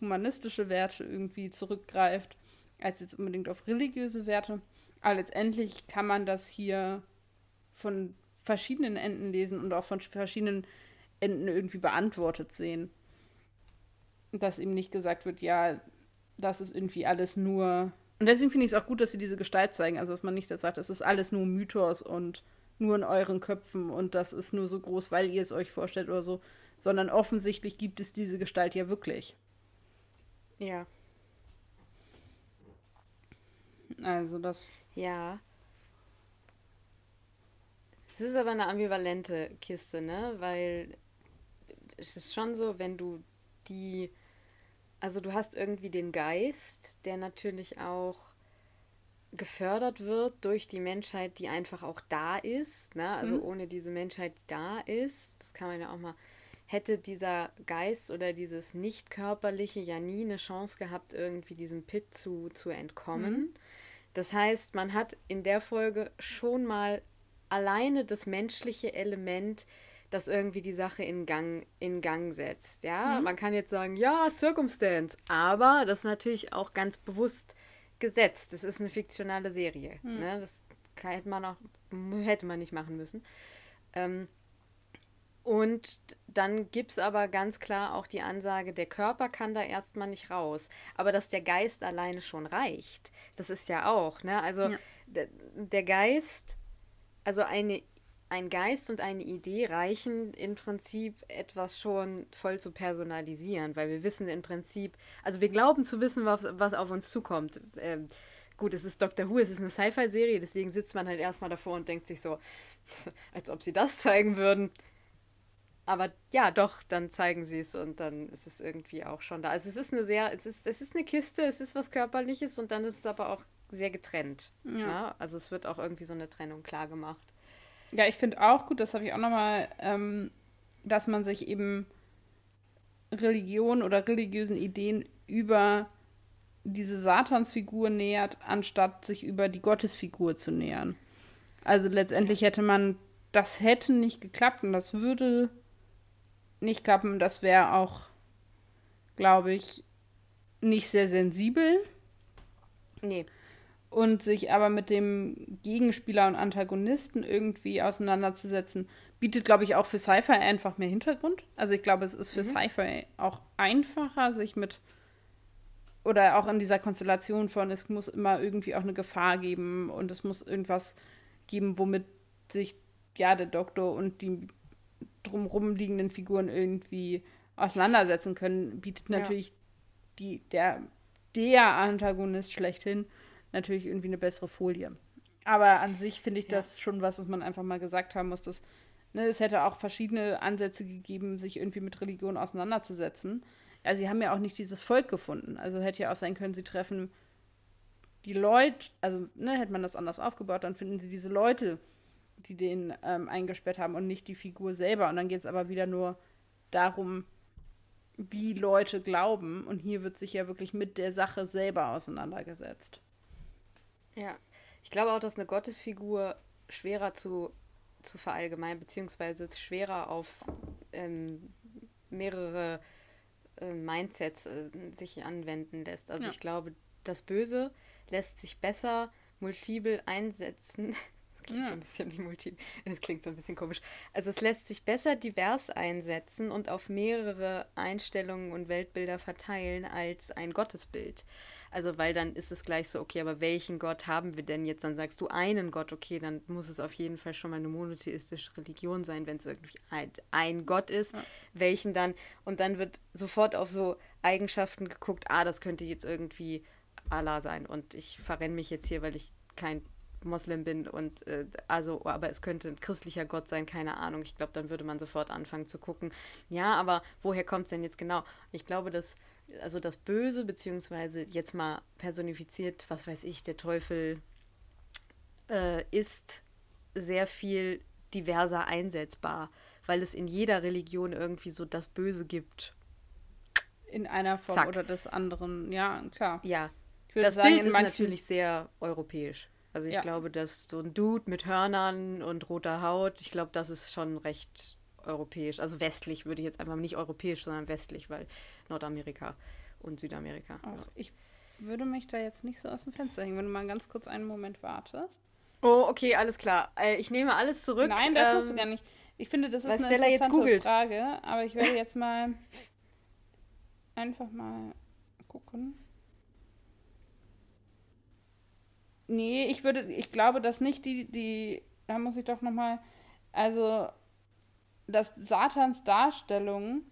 humanistische Werte irgendwie zurückgreift, als jetzt unbedingt auf religiöse Werte. Aber letztendlich kann man das hier von verschiedenen Enden lesen und auch von verschiedenen Enden irgendwie beantwortet sehen. Dass ihm nicht gesagt wird, ja, das ist irgendwie alles nur. Und deswegen finde ich es auch gut, dass sie diese Gestalt zeigen. Also, dass man nicht das sagt, das ist alles nur Mythos und nur in euren Köpfen und das ist nur so groß, weil ihr es euch vorstellt oder so. Sondern offensichtlich gibt es diese Gestalt ja wirklich. Ja. Also, das. Ja. Es ist aber eine ambivalente Kiste, ne? Weil es ist schon so, wenn du die, also du hast irgendwie den Geist, der natürlich auch gefördert wird durch die Menschheit, die einfach auch da ist. Ne? Also mhm. ohne diese Menschheit, die da ist, das kann man ja auch mal, hätte dieser Geist oder dieses Nicht-Körperliche ja nie eine Chance gehabt, irgendwie diesem Pit zu, zu entkommen. Mhm. Das heißt, man hat in der Folge schon mal alleine das menschliche Element das irgendwie die Sache in Gang, in Gang setzt. Ja, mhm. man kann jetzt sagen, ja, Circumstance, aber das ist natürlich auch ganz bewusst gesetzt. Das ist eine fiktionale Serie. Mhm. Ne? Das hätte man auch, hätte man nicht machen müssen. Ähm, und dann gibt es aber ganz klar auch die Ansage, der Körper kann da erstmal nicht raus. Aber dass der Geist alleine schon reicht, das ist ja auch, ne? Also ja. der Geist, also eine ein Geist und eine Idee reichen im Prinzip etwas schon voll zu personalisieren, weil wir wissen im Prinzip, also wir glauben zu wissen, was, was auf uns zukommt. Ähm, gut, es ist Doctor Who, es ist eine Sci-Fi-Serie, deswegen sitzt man halt erstmal davor und denkt sich so, als ob sie das zeigen würden. Aber ja, doch, dann zeigen sie es und dann ist es irgendwie auch schon da. Also es ist eine sehr, es ist, es ist eine Kiste, es ist was Körperliches und dann ist es aber auch sehr getrennt. Ja. ja? Ne? Also es wird auch irgendwie so eine Trennung klar gemacht. Ja, ich finde auch gut, das habe ich auch nochmal, ähm, dass man sich eben Religion oder religiösen Ideen über diese Satansfigur nähert, anstatt sich über die Gottesfigur zu nähern. Also letztendlich hätte man, das hätte nicht geklappt und das würde nicht klappen. Das wäre auch, glaube ich, nicht sehr sensibel. Nee. Und sich aber mit dem Gegenspieler und Antagonisten irgendwie auseinanderzusetzen, bietet, glaube ich, auch für Sci-Fi einfach mehr Hintergrund. Also ich glaube, es ist für mhm. Sci-Fi auch einfacher, sich mit oder auch in dieser Konstellation von, es muss immer irgendwie auch eine Gefahr geben und es muss irgendwas geben, womit sich ja der Doktor und die drumherum liegenden Figuren irgendwie auseinandersetzen können, bietet natürlich ja. die, der, der Antagonist schlechthin natürlich irgendwie eine bessere Folie. Aber an sich finde ich ja. das schon was, was man einfach mal gesagt haben muss, dass ne, es hätte auch verschiedene Ansätze gegeben, sich irgendwie mit Religion auseinanderzusetzen. Ja, sie haben ja auch nicht dieses Volk gefunden. Also hätte ja auch sein können, sie treffen die Leute, also ne, hätte man das anders aufgebaut, dann finden sie diese Leute, die den ähm, eingesperrt haben und nicht die Figur selber. Und dann geht es aber wieder nur darum, wie Leute glauben. Und hier wird sich ja wirklich mit der Sache selber auseinandergesetzt. Ja, ich glaube auch, dass eine Gottesfigur schwerer zu, zu verallgemeinern, beziehungsweise schwerer auf ähm, mehrere äh, Mindsets äh, sich anwenden lässt. Also ja. ich glaube, das Böse lässt sich besser multiple einsetzen. Das klingt ja. so ein bisschen wie multi. Das klingt so ein bisschen komisch. Also es lässt sich besser divers einsetzen und auf mehrere Einstellungen und Weltbilder verteilen als ein Gottesbild. Also, weil dann ist es gleich so, okay, aber welchen Gott haben wir denn jetzt? Dann sagst du einen Gott, okay, dann muss es auf jeden Fall schon mal eine monotheistische Religion sein, wenn es irgendwie ein, ein Gott ist. Ja. Welchen dann? Und dann wird sofort auf so Eigenschaften geguckt, ah, das könnte jetzt irgendwie Allah sein und ich verrenne mich jetzt hier, weil ich kein Moslem bin und äh, also, aber es könnte ein christlicher Gott sein, keine Ahnung. Ich glaube, dann würde man sofort anfangen zu gucken, ja, aber woher kommt es denn jetzt genau? Ich glaube, dass also das Böse, beziehungsweise jetzt mal personifiziert, was weiß ich, der Teufel äh, ist sehr viel diverser einsetzbar, weil es in jeder Religion irgendwie so das Böse gibt. In einer Form Zack. oder des anderen, ja, klar. Ja, das sagen, Bild ist natürlich sehr europäisch. Also ich ja. glaube, dass so ein Dude mit Hörnern und roter Haut, ich glaube, das ist schon recht europäisch. Also westlich würde ich jetzt einfach nicht europäisch, sondern westlich, weil Nordamerika und Südamerika. Auch ich würde mich da jetzt nicht so aus dem Fenster hängen, wenn du mal ganz kurz einen Moment wartest. Oh, okay, alles klar. Äh, ich nehme alles zurück. Nein, das ähm, musst du ähm, gar nicht. Ich finde, das ist eine Stella interessante Frage, aber ich werde jetzt mal einfach mal gucken. Nee, ich würde, ich glaube, dass nicht die, die, da muss ich doch nochmal, also, dass Satans Darstellung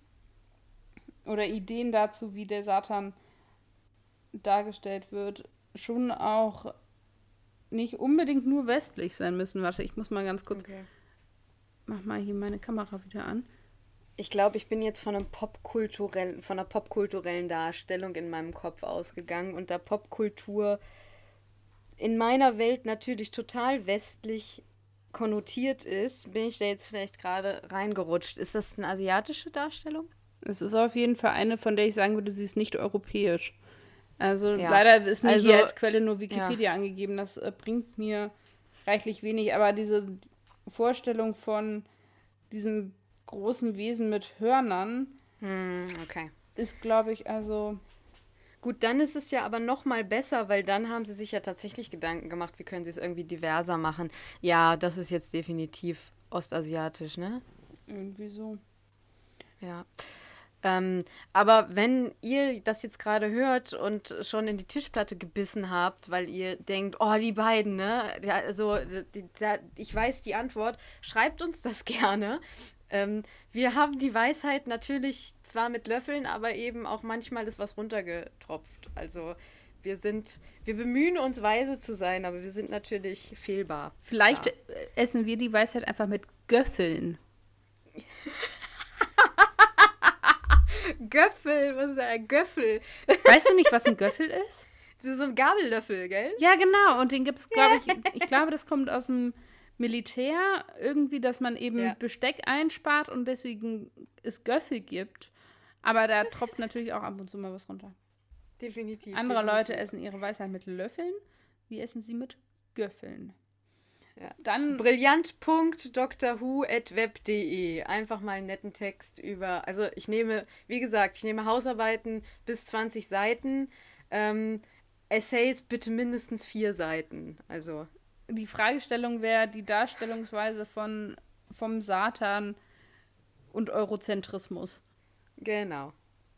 oder Ideen dazu, wie der Satan dargestellt wird, schon auch nicht unbedingt nur westlich sein müssen. Warte, ich muss mal ganz kurz. Okay. Mach mal hier meine Kamera wieder an. Ich glaube, ich bin jetzt von einem popkulturellen, von einer popkulturellen Darstellung in meinem Kopf ausgegangen und da Popkultur in meiner Welt natürlich total westlich konnotiert ist, bin ich da jetzt vielleicht gerade reingerutscht. Ist das eine asiatische Darstellung? Es ist auf jeden Fall eine, von der ich sagen würde, sie ist nicht europäisch. Also ja. leider ist mir also, hier als Quelle nur Wikipedia ja. angegeben. Das äh, bringt mir reichlich wenig. Aber diese Vorstellung von diesem großen Wesen mit Hörnern hm, okay. ist, glaube ich, also Gut, dann ist es ja aber noch mal besser, weil dann haben sie sich ja tatsächlich Gedanken gemacht, wie können sie es irgendwie diverser machen. Ja, das ist jetzt definitiv ostasiatisch, ne? Irgendwie so. Ja. Ähm, aber wenn ihr das jetzt gerade hört und schon in die Tischplatte gebissen habt, weil ihr denkt, oh, die beiden, ne? Ja, also, die, die, ich weiß die Antwort, schreibt uns das gerne. Ähm, wir haben die Weisheit natürlich zwar mit Löffeln, aber eben auch manchmal ist was runtergetropft. Also wir sind, wir bemühen uns weise zu sein, aber wir sind natürlich fehlbar. Vielleicht ja. essen wir die Weisheit einfach mit Göffeln. Göffel, was ist ein Göffel? Weißt du nicht, was ein Göffel ist? So ein Gabellöffel, gell? Ja, genau. Und den gibt es, glaube ich, ich glaube, das kommt aus dem Militär irgendwie, dass man eben ja. Besteck einspart und deswegen es Göffel gibt. Aber da tropft natürlich auch ab und zu mal was runter. Definitiv. Andere definitiv. Leute essen ihre Weisheit mit Löffeln. Wir essen sie mit Göffeln. Ja. Dann brillant.drwho.web.de. Einfach mal einen netten Text über. Also ich nehme, wie gesagt, ich nehme Hausarbeiten bis 20 Seiten. Ähm, Essays bitte mindestens vier Seiten. Also. Die Fragestellung wäre die Darstellungsweise von vom Satan und Eurozentrismus. Genau.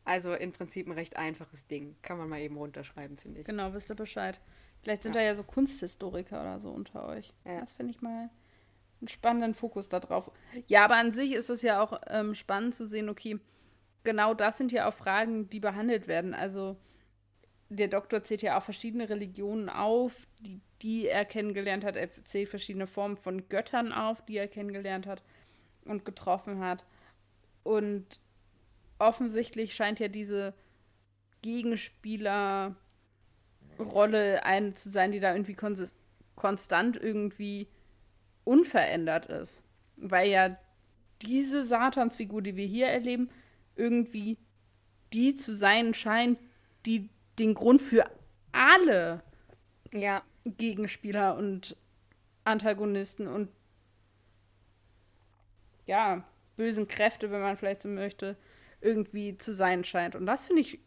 Also im Prinzip ein recht einfaches Ding. Kann man mal eben runterschreiben, finde ich. Genau, wisst ihr Bescheid. Vielleicht sind ja. da ja so Kunsthistoriker oder so unter euch. Ja. Das finde ich mal einen spannenden Fokus darauf. Ja, aber an sich ist es ja auch ähm, spannend zu sehen, okay, genau das sind ja auch Fragen, die behandelt werden. Also der Doktor zählt ja auch verschiedene Religionen auf, die, die er kennengelernt hat. Er zählt verschiedene Formen von Göttern auf, die er kennengelernt hat und getroffen hat. Und offensichtlich scheint ja diese Gegenspielerrolle eine zu sein, die da irgendwie konstant irgendwie unverändert ist. Weil ja diese Satansfigur, die wir hier erleben, irgendwie die zu sein scheint, die den Grund für alle ja. Gegenspieler und Antagonisten und ja, bösen Kräfte, wenn man vielleicht so möchte, irgendwie zu sein scheint. Und das finde ich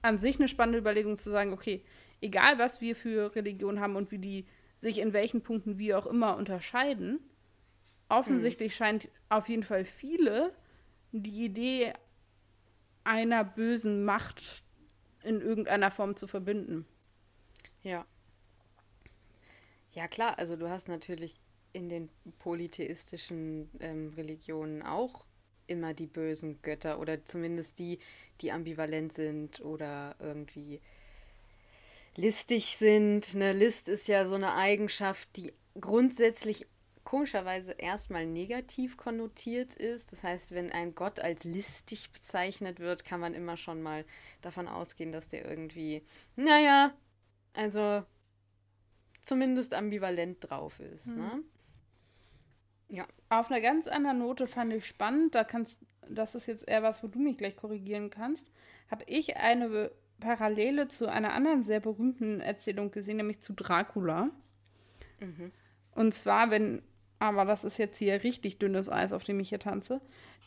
an sich eine spannende Überlegung zu sagen, okay, egal was wir für Religion haben und wie die sich in welchen Punkten wie auch immer unterscheiden, offensichtlich mhm. scheint auf jeden Fall viele die Idee einer bösen Macht in irgendeiner Form zu verbinden. Ja. Ja, klar, also du hast natürlich in den polytheistischen ähm, Religionen auch immer die bösen Götter oder zumindest die, die ambivalent sind oder irgendwie listig sind. Eine List ist ja so eine Eigenschaft, die grundsätzlich komischerweise erstmal negativ konnotiert ist. Das heißt, wenn ein Gott als listig bezeichnet wird, kann man immer schon mal davon ausgehen, dass der irgendwie, naja, also zumindest ambivalent drauf ist. Hm. Ne? Ja. Auf einer ganz anderen Note fand ich spannend, da kannst, das ist jetzt eher was, wo du mich gleich korrigieren kannst, habe ich eine Parallele zu einer anderen sehr berühmten Erzählung gesehen, nämlich zu Dracula. Mhm. Und zwar, wenn aber das ist jetzt hier richtig dünnes Eis, auf dem ich hier tanze.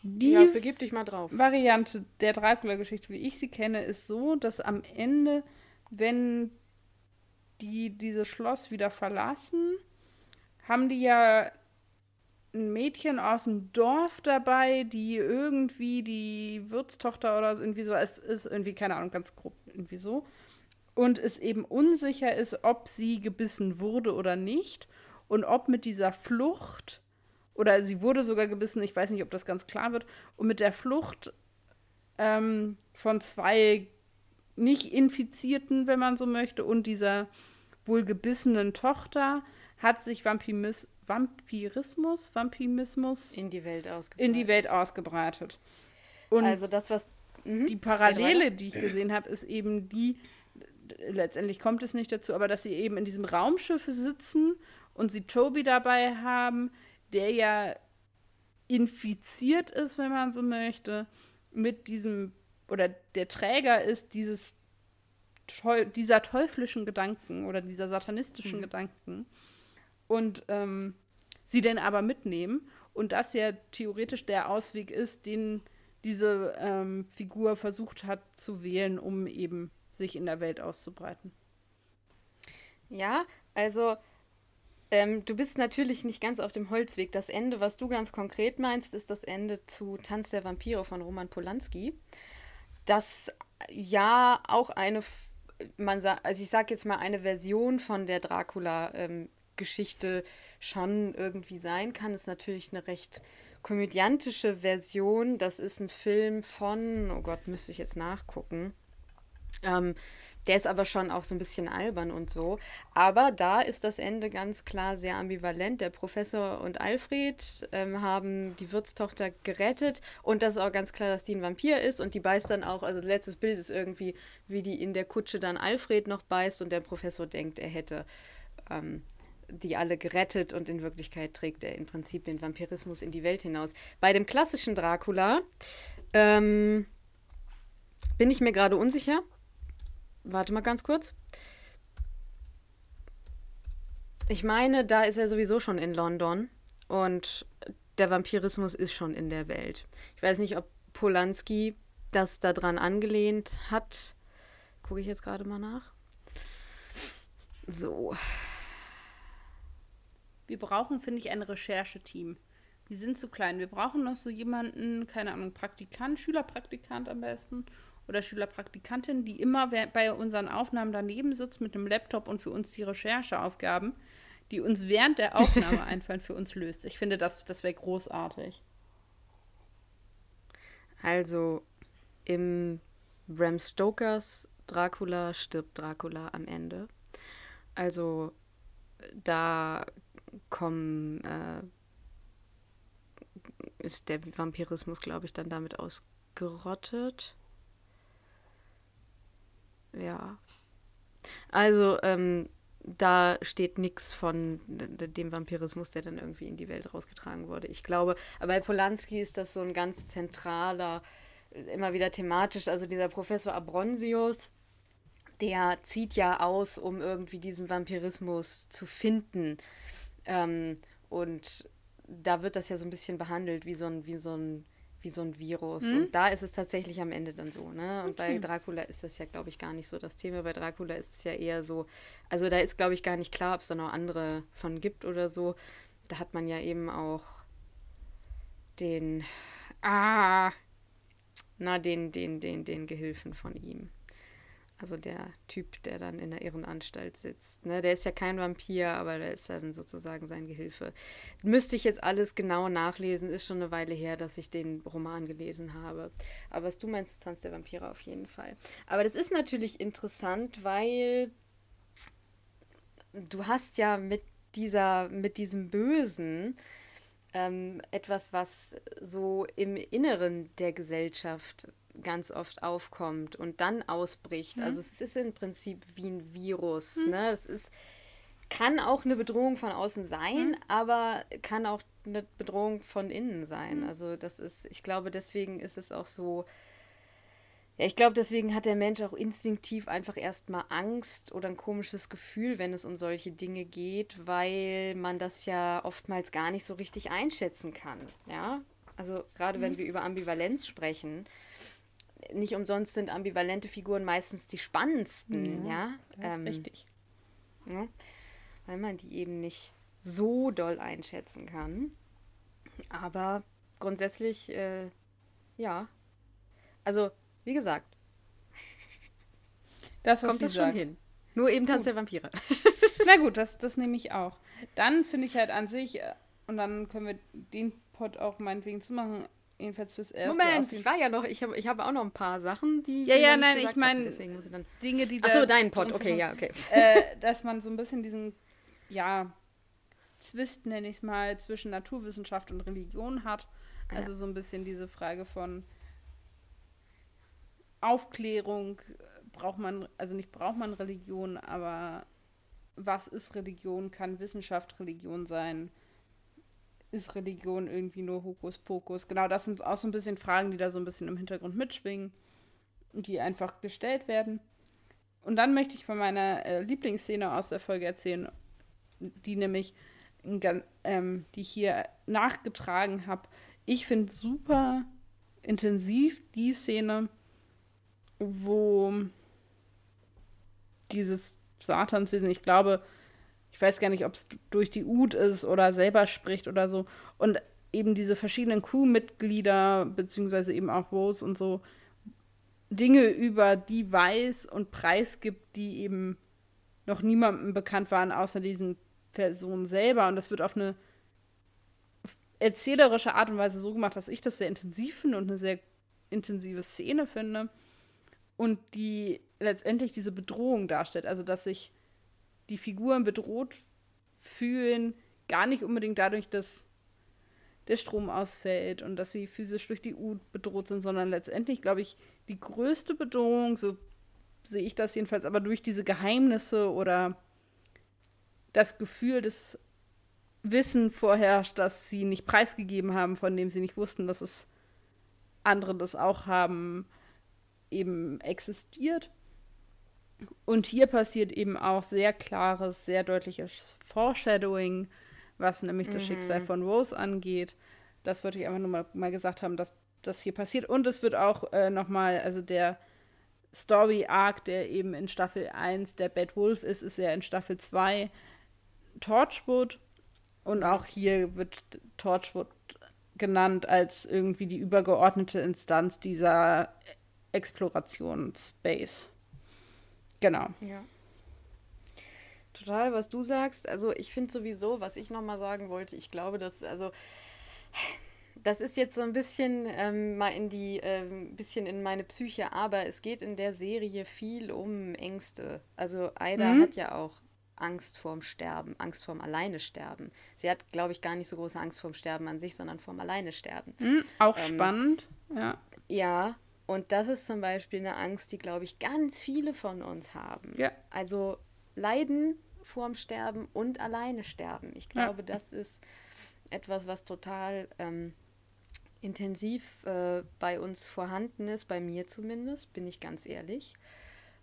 Die ja, begib dich mal drauf. Variante der Dracula-Geschichte, wie ich sie kenne, ist so, dass am Ende, wenn die dieses Schloss wieder verlassen, haben die ja ein Mädchen aus dem Dorf dabei, die irgendwie die Wirtstochter oder so, irgendwie so, es ist irgendwie, keine Ahnung, ganz grob irgendwie so. Und es eben unsicher ist, ob sie gebissen wurde oder nicht und ob mit dieser Flucht, oder sie wurde sogar gebissen, ich weiß nicht, ob das ganz klar wird, und mit der Flucht ähm, von zwei nicht Infizierten, wenn man so möchte, und dieser wohl gebissenen Tochter hat sich Vampimis Vampirismus, Vampimismus in die Welt ausgebreitet. In die Welt ausgebreitet. Und also das, was mh, die Parallele, die ich gesehen habe, ist eben die, letztendlich kommt es nicht dazu, aber dass sie eben in diesem Raumschiff sitzen und sie Toby dabei haben, der ja infiziert ist, wenn man so möchte, mit diesem, oder der Träger ist dieses dieser teuflischen Gedanken oder dieser satanistischen mhm. Gedanken und ähm, sie denn aber mitnehmen und das ja theoretisch der Ausweg ist, den diese ähm, Figur versucht hat zu wählen, um eben sich in der Welt auszubreiten. Ja, also ähm, du bist natürlich nicht ganz auf dem Holzweg. Das Ende, was du ganz konkret meinst, ist das Ende zu Tanz der Vampire von Roman Polanski. Das ja auch eine, man sagt, also ich sag jetzt mal eine Version von der Dracula-Geschichte ähm, schon irgendwie sein kann, ist natürlich eine recht komödiantische Version. Das ist ein Film von, oh Gott, müsste ich jetzt nachgucken. Ähm, der ist aber schon auch so ein bisschen albern und so. Aber da ist das Ende ganz klar sehr ambivalent. Der Professor und Alfred ähm, haben die Wirtstochter gerettet und das ist auch ganz klar, dass die ein Vampir ist und die beißt dann auch, also das letzte Bild ist irgendwie, wie die in der Kutsche dann Alfred noch beißt und der Professor denkt, er hätte ähm, die alle gerettet und in Wirklichkeit trägt er im Prinzip den Vampirismus in die Welt hinaus. Bei dem klassischen Dracula ähm, bin ich mir gerade unsicher Warte mal ganz kurz. Ich meine, da ist er sowieso schon in London und der Vampirismus ist schon in der Welt. Ich weiß nicht, ob Polanski das daran angelehnt hat. Gucke ich jetzt gerade mal nach. So. Wir brauchen, finde ich, ein Rechercheteam. Wir sind zu klein. Wir brauchen noch so jemanden, keine Ahnung, Praktikant, Schülerpraktikant am besten oder Schülerpraktikantin, die immer bei unseren Aufnahmen daneben sitzt mit einem Laptop und für uns die Rechercheaufgaben, die uns während der Aufnahme einfallen, für uns löst. Ich finde, das, das wäre großartig. Also im Bram Stokers Dracula stirbt Dracula am Ende. Also da kommen äh, ist der Vampirismus, glaube ich, dann damit ausgerottet. Ja. Also, ähm, da steht nichts von dem Vampirismus, der dann irgendwie in die Welt rausgetragen wurde. Ich glaube, aber bei Polanski ist das so ein ganz zentraler, immer wieder thematisch. Also dieser Professor Abronsius, der zieht ja aus, um irgendwie diesen Vampirismus zu finden. Ähm, und da wird das ja so ein bisschen behandelt wie so ein, wie so ein, wie so ein Virus. Mhm. Und da ist es tatsächlich am Ende dann so, ne? Und okay. bei Dracula ist das ja, glaube ich, gar nicht so das Thema. Bei Dracula ist es ja eher so, also da ist, glaube ich, gar nicht klar, ob es da noch andere von gibt oder so. Da hat man ja eben auch den, ah, na, den, den, den, den Gehilfen von ihm. Also der Typ, der dann in der Irrenanstalt sitzt. Ne? Der ist ja kein Vampir, aber der ist dann sozusagen sein Gehilfe. Müsste ich jetzt alles genau nachlesen, ist schon eine Weile her, dass ich den Roman gelesen habe. Aber was du meinst, Tanz der Vampire auf jeden Fall. Aber das ist natürlich interessant, weil du hast ja mit dieser, mit diesem Bösen ähm, etwas, was so im Inneren der Gesellschaft ganz oft aufkommt und dann ausbricht. Mhm. Also es ist im Prinzip wie ein Virus. Mhm. Ne? Es ist, kann auch eine Bedrohung von außen sein, mhm. aber kann auch eine Bedrohung von innen sein. Mhm. Also das ist, ich glaube, deswegen ist es auch so. Ja, ich glaube, deswegen hat der Mensch auch instinktiv einfach erstmal Angst oder ein komisches Gefühl, wenn es um solche Dinge geht, weil man das ja oftmals gar nicht so richtig einschätzen kann. Ja, also gerade wenn mhm. wir über Ambivalenz sprechen, nicht umsonst sind ambivalente Figuren meistens die spannendsten, ja. ja? Ähm, richtig. Ja, weil man die eben nicht so doll einschätzen kann. Aber grundsätzlich, äh, ja. Also, wie gesagt. Das, kommt das schon hin. Nur eben Tanz der Vampire. Na gut, das, das nehme ich auch. Dann finde ich halt an sich, äh, und dann können wir den Pod auch meinetwegen zumachen, Jedenfalls fürs erste. Moment, ich war ja noch, ich habe ich hab auch noch ein paar Sachen, die. Ja, ja, nein, ich meine Dinge, die da. Achso, dein Pod, okay, ja, okay. Äh, dass man so ein bisschen diesen, ja, Zwist, nenne ich es mal, zwischen Naturwissenschaft und Religion hat. Also ja. so ein bisschen diese Frage von Aufklärung, braucht man, also nicht braucht man Religion, aber was ist Religion? Kann Wissenschaft Religion sein? Ist Religion irgendwie nur Hokuspokus? Genau, das sind auch so ein bisschen Fragen, die da so ein bisschen im Hintergrund mitschwingen und die einfach gestellt werden. Und dann möchte ich von meiner äh, Lieblingsszene aus der Folge erzählen, die nämlich, ähm, die ich hier nachgetragen habe. Ich finde super intensiv die Szene, wo dieses Satanswesen, ich glaube, ich weiß gar nicht, ob es durch die Ud ist oder selber spricht oder so. Und eben diese verschiedenen Crewmitglieder, beziehungsweise eben auch Rose und so, Dinge über die weiß und preisgibt, die eben noch niemandem bekannt waren, außer diesen Personen selber. Und das wird auf eine erzählerische Art und Weise so gemacht, dass ich das sehr intensiv finde und eine sehr intensive Szene finde. Und die letztendlich diese Bedrohung darstellt. Also, dass sich die Figuren bedroht fühlen, gar nicht unbedingt dadurch, dass der Strom ausfällt und dass sie physisch durch die U bedroht sind, sondern letztendlich, glaube ich, die größte Bedrohung, so sehe ich das jedenfalls, aber durch diese Geheimnisse oder das Gefühl des Wissen vorherrscht, dass sie nicht preisgegeben haben, von dem sie nicht wussten, dass es andere das auch haben, eben existiert. Und hier passiert eben auch sehr klares, sehr deutliches Foreshadowing, was nämlich das mhm. Schicksal von Rose angeht. Das wollte ich einfach nur mal, mal gesagt haben, dass das hier passiert. Und es wird auch äh, nochmal, also der Story-Arc, der eben in Staffel 1 der Bad Wolf ist, ist er in Staffel 2 Torchwood. Und auch hier wird Torchwood genannt als irgendwie die übergeordnete Instanz dieser Explorationsspace. Genau. Ja. Total, was du sagst. Also ich finde sowieso, was ich nochmal sagen wollte, ich glaube, dass, also das ist jetzt so ein bisschen ähm, mal in die, ähm, bisschen in meine Psyche, aber es geht in der Serie viel um Ängste. Also Aida mhm. hat ja auch Angst vorm Sterben, Angst vorm Alleine sterben. Sie hat, glaube ich, gar nicht so große Angst vorm Sterben an sich, sondern vorm Alleine sterben. Mhm, auch ähm, spannend, ja. Ja, und das ist zum Beispiel eine Angst, die, glaube ich, ganz viele von uns haben. Ja. Also Leiden vorm Sterben und alleine sterben. Ich glaube, ja. das ist etwas, was total ähm, intensiv äh, bei uns vorhanden ist, bei mir zumindest, bin ich ganz ehrlich.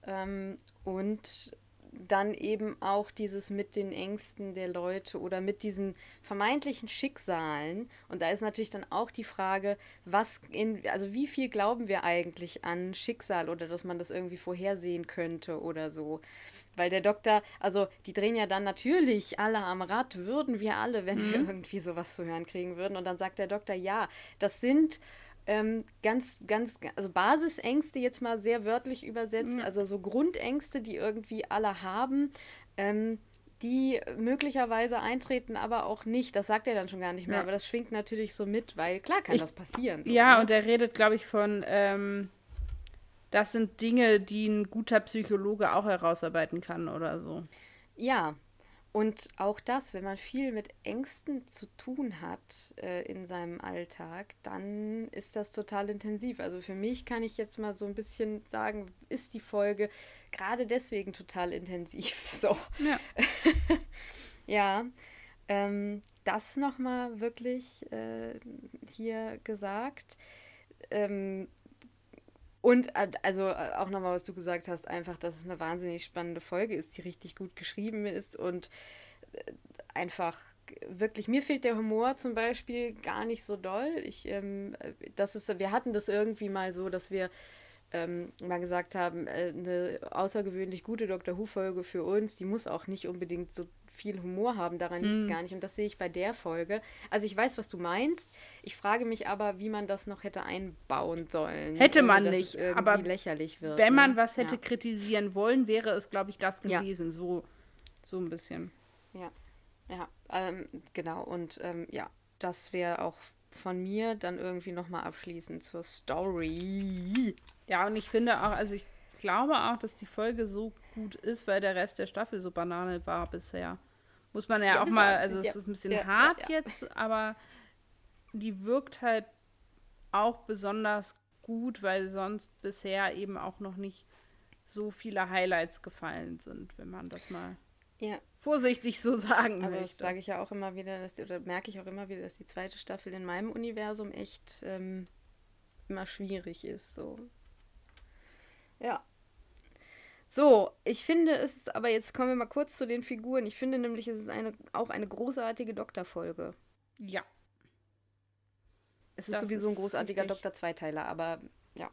Ähm, und dann eben auch dieses mit den Ängsten der Leute oder mit diesen vermeintlichen Schicksalen. Und da ist natürlich dann auch die Frage, was in, also wie viel glauben wir eigentlich an Schicksal oder dass man das irgendwie vorhersehen könnte oder so. Weil der Doktor, also die drehen ja dann natürlich alle am Rad, würden wir alle, wenn mhm. wir irgendwie sowas zu hören kriegen würden. Und dann sagt der Doktor, ja, das sind ähm, ganz, ganz, also Basisängste jetzt mal sehr wörtlich übersetzt, also so Grundängste, die irgendwie alle haben. Ähm, die möglicherweise eintreten, aber auch nicht. Das sagt er dann schon gar nicht mehr, ja. aber das schwingt natürlich so mit, weil klar kann ich, das passieren. So, ja, ne? und er redet, glaube ich, von, ähm, das sind Dinge, die ein guter Psychologe auch herausarbeiten kann oder so. Ja, und auch das, wenn man viel mit Ängsten zu tun hat äh, in seinem Alltag, dann ist das total intensiv. Also für mich kann ich jetzt mal so ein bisschen sagen, ist die Folge gerade deswegen total intensiv. So. Ja. ja. Ähm, das nochmal wirklich äh, hier gesagt. Ähm, und äh, also äh, auch nochmal, was du gesagt hast, einfach, dass es eine wahnsinnig spannende Folge ist, die richtig gut geschrieben ist und äh, einfach wirklich, mir fehlt der Humor zum Beispiel gar nicht so doll. Ich, ähm, das ist, wir hatten das irgendwie mal so, dass wir ähm, mal gesagt haben, äh, eine außergewöhnlich gute Dr. Who-Folge für uns, die muss auch nicht unbedingt so viel Humor haben, daran liegt es mhm. gar nicht. Und das sehe ich bei der Folge. Also ich weiß, was du meinst. Ich frage mich aber, wie man das noch hätte einbauen sollen. Hätte man nicht, aber lächerlich wird. Wenn man ne? was hätte ja. kritisieren wollen, wäre es, glaube ich, das gewesen. Ja. So, so ein bisschen. Ja, ja, ähm, genau. Und ähm, ja, das wäre auch von mir dann irgendwie nochmal abschließend zur Story. Ja, und ich finde auch, also ich glaube auch, dass die Folge so gut ist, weil der Rest der Staffel so banane war bisher. Muss man ja, ja auch mal, also es ja, ist ein bisschen ja, hart jetzt, aber die wirkt halt auch besonders gut, weil sonst bisher eben auch noch nicht so viele Highlights gefallen sind, wenn man das mal vorsichtig so sagen also möchte. sage ich ja auch immer wieder, dass, oder merke ich auch immer wieder, dass die zweite Staffel in meinem Universum echt ähm, immer schwierig ist. So. Ja. So, ich finde es, aber jetzt kommen wir mal kurz zu den Figuren. Ich finde nämlich, es ist eine, auch eine großartige Doktorfolge. Ja. Es ist das sowieso ein großartiger Doktor-Zweiteiler, aber ja.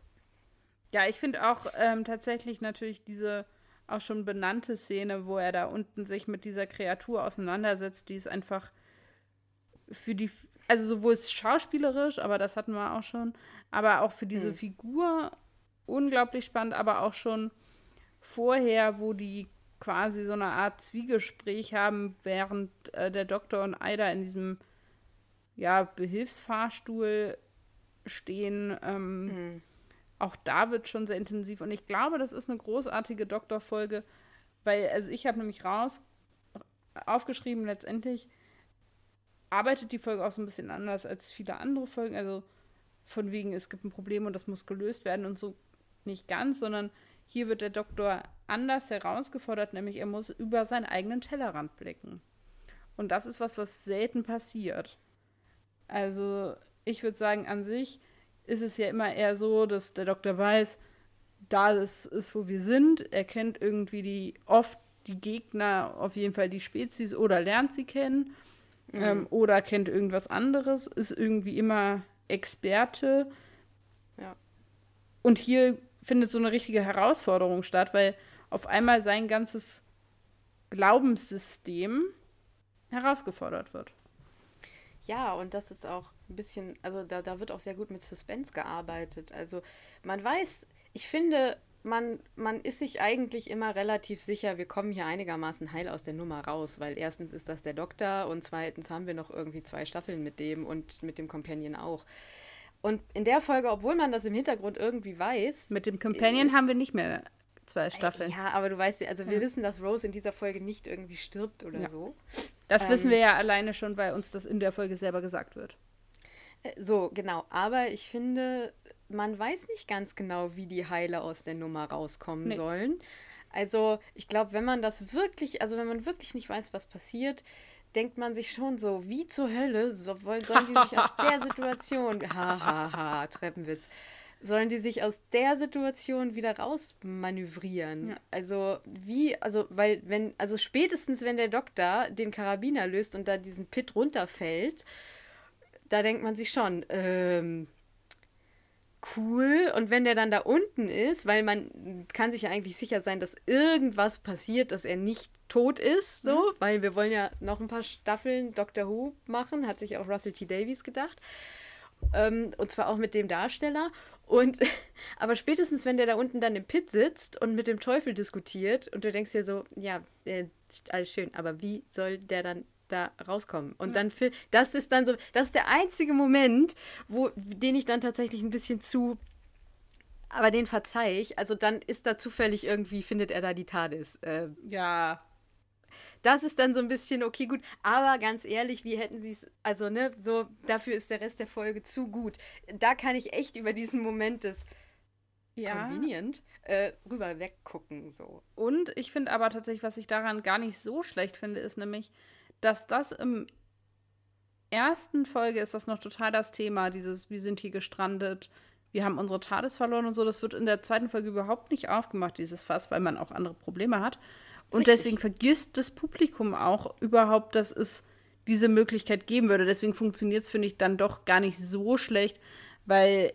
Ja, ich finde auch ähm, tatsächlich natürlich diese auch schon benannte Szene, wo er da unten sich mit dieser Kreatur auseinandersetzt, die ist einfach für die, also sowohl schauspielerisch, aber das hatten wir auch schon, aber auch für diese hm. Figur unglaublich spannend, aber auch schon vorher, wo die quasi so eine Art Zwiegespräch haben, während äh, der Doktor und Aida in diesem ja, Behilfsfahrstuhl stehen. Ähm, mhm. Auch da wird schon sehr intensiv. Und ich glaube, das ist eine großartige Doktorfolge, weil, also ich habe nämlich raus aufgeschrieben, letztendlich arbeitet die Folge auch so ein bisschen anders als viele andere Folgen. Also von wegen, es gibt ein Problem und das muss gelöst werden und so nicht ganz, sondern hier wird der Doktor anders herausgefordert, nämlich er muss über seinen eigenen Tellerrand blicken. Und das ist was, was selten passiert. Also ich würde sagen, an sich ist es ja immer eher so, dass der Doktor weiß, da ist, ist wo wir sind. Er kennt irgendwie die oft die Gegner, auf jeden Fall die Spezies oder lernt sie kennen mhm. ähm, oder kennt irgendwas anderes, ist irgendwie immer Experte. Ja. Und hier findet so eine richtige Herausforderung statt, weil auf einmal sein ganzes Glaubenssystem herausgefordert wird. Ja, und das ist auch ein bisschen, also da, da wird auch sehr gut mit Suspense gearbeitet. Also man weiß, ich finde, man, man ist sich eigentlich immer relativ sicher, wir kommen hier einigermaßen heil aus der Nummer raus, weil erstens ist das der Doktor und zweitens haben wir noch irgendwie zwei Staffeln mit dem und mit dem Companion auch. Und in der Folge, obwohl man das im Hintergrund irgendwie weiß. Mit dem Companion ist, haben wir nicht mehr zwei Staffeln. Ja, aber du weißt, also wir ja. wissen, dass Rose in dieser Folge nicht irgendwie stirbt oder ja. so. Das ähm, wissen wir ja alleine schon, weil uns das in der Folge selber gesagt wird. Äh, so, genau. Aber ich finde, man weiß nicht ganz genau, wie die Heile aus der Nummer rauskommen nee. sollen. Also, ich glaube, wenn man das wirklich, also wenn man wirklich nicht weiß, was passiert, denkt man sich schon so, wie zur Hölle so, sollen die sich aus der Situation, hahaha, ha, ha, Treppenwitz, sollen die sich aus der Situation wieder rausmanövrieren? Ja. Also, wie, also, weil, wenn, also spätestens, wenn der Doktor den Karabiner löst und da diesen Pit runterfällt, da denkt man sich schon, ähm, cool. Und wenn der dann da unten ist, weil man kann sich ja eigentlich sicher sein, dass irgendwas passiert, dass er nicht tot ist, so, mhm. weil wir wollen ja noch ein paar Staffeln Doctor Who machen, hat sich auch Russell T. Davies gedacht. Ähm, und zwar auch mit dem Darsteller. Und aber spätestens, wenn der da unten dann im Pit sitzt und mit dem Teufel diskutiert und du denkst dir so, ja, äh, alles schön, aber wie soll der dann da rauskommen. Und ja. dann, das ist dann so, das ist der einzige Moment, wo, den ich dann tatsächlich ein bisschen zu, aber den verzeih ich. Also dann ist da zufällig irgendwie, findet er da die TARDIS. Äh, ja. Das ist dann so ein bisschen, okay, gut, aber ganz ehrlich, wie hätten sie es, also, ne, so, dafür ist der Rest der Folge zu gut. Da kann ich echt über diesen Moment des ja. convenient äh, rüber weggucken, so. Und ich finde aber tatsächlich, was ich daran gar nicht so schlecht finde, ist nämlich, dass das im ersten Folge ist das noch total das Thema, dieses, wir sind hier gestrandet, wir haben unsere TARDIS verloren und so. Das wird in der zweiten Folge überhaupt nicht aufgemacht, dieses Fass, weil man auch andere Probleme hat. Und Richtig. deswegen vergisst das Publikum auch überhaupt, dass es diese Möglichkeit geben würde. Deswegen funktioniert es, finde ich, dann doch gar nicht so schlecht, weil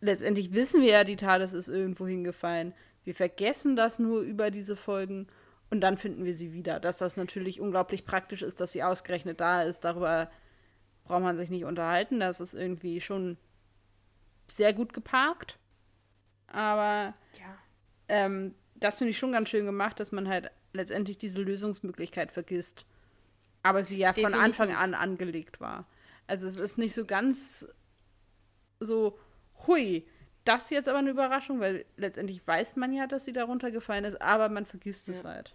letztendlich wissen wir ja, die TARDIS ist irgendwo hingefallen. Wir vergessen das nur über diese Folgen und dann finden wir sie wieder. Dass das natürlich unglaublich praktisch ist, dass sie ausgerechnet da ist, darüber braucht man sich nicht unterhalten. Das ist irgendwie schon sehr gut geparkt. Aber ja. ähm, das finde ich schon ganz schön gemacht, dass man halt letztendlich diese Lösungsmöglichkeit vergisst. Aber sie ja Definitiv. von Anfang an angelegt war. Also es ist nicht so ganz so, hui, das ist jetzt aber eine Überraschung, weil letztendlich weiß man ja, dass sie darunter gefallen ist, aber man vergisst ja. es halt.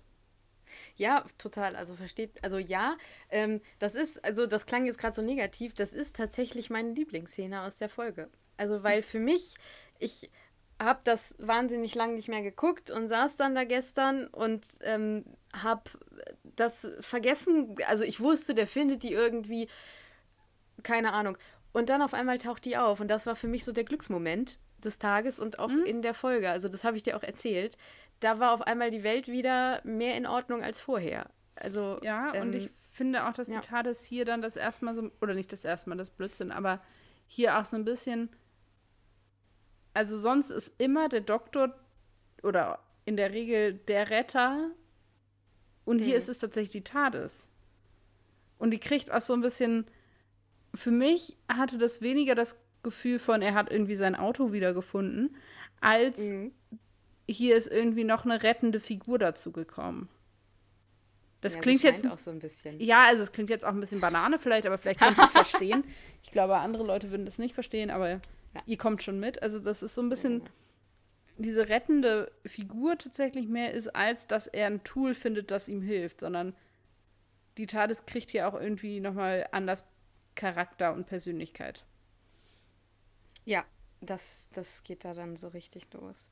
Ja, total. Also versteht, also ja, ähm, das ist, also das klang jetzt gerade so negativ, das ist tatsächlich meine Lieblingsszene aus der Folge. Also weil für mich, ich habe das wahnsinnig lang nicht mehr geguckt und saß dann da gestern und ähm, habe das vergessen. Also ich wusste, der findet die irgendwie, keine Ahnung. Und dann auf einmal taucht die auf und das war für mich so der Glücksmoment des Tages und auch mhm. in der Folge. Also das habe ich dir auch erzählt, da war auf einmal die Welt wieder mehr in Ordnung als vorher. Also, ja, ähm, und ich finde auch, dass ja. die TARDIS hier dann das erste Mal so, oder nicht das erste Mal, das Blödsinn, aber hier auch so ein bisschen, also sonst ist immer der Doktor oder in der Regel der Retter und hm. hier ist es tatsächlich die TARDIS. Und die kriegt auch so ein bisschen, für mich hatte das weniger das Gefühl von, er hat irgendwie sein Auto wiedergefunden, als mhm hier ist irgendwie noch eine rettende Figur dazu gekommen. Das ja, klingt jetzt auch so ein bisschen. Ja, also es klingt jetzt auch ein bisschen Banane vielleicht, aber vielleicht könnt ihr es verstehen. Ich glaube, andere Leute würden das nicht verstehen, aber ja. ihr kommt schon mit. Also das ist so ein bisschen ja. diese rettende Figur tatsächlich mehr ist, als dass er ein Tool findet, das ihm hilft, sondern die TARDIS kriegt hier auch irgendwie nochmal anders Charakter und Persönlichkeit. Ja, das, das geht da dann so richtig los.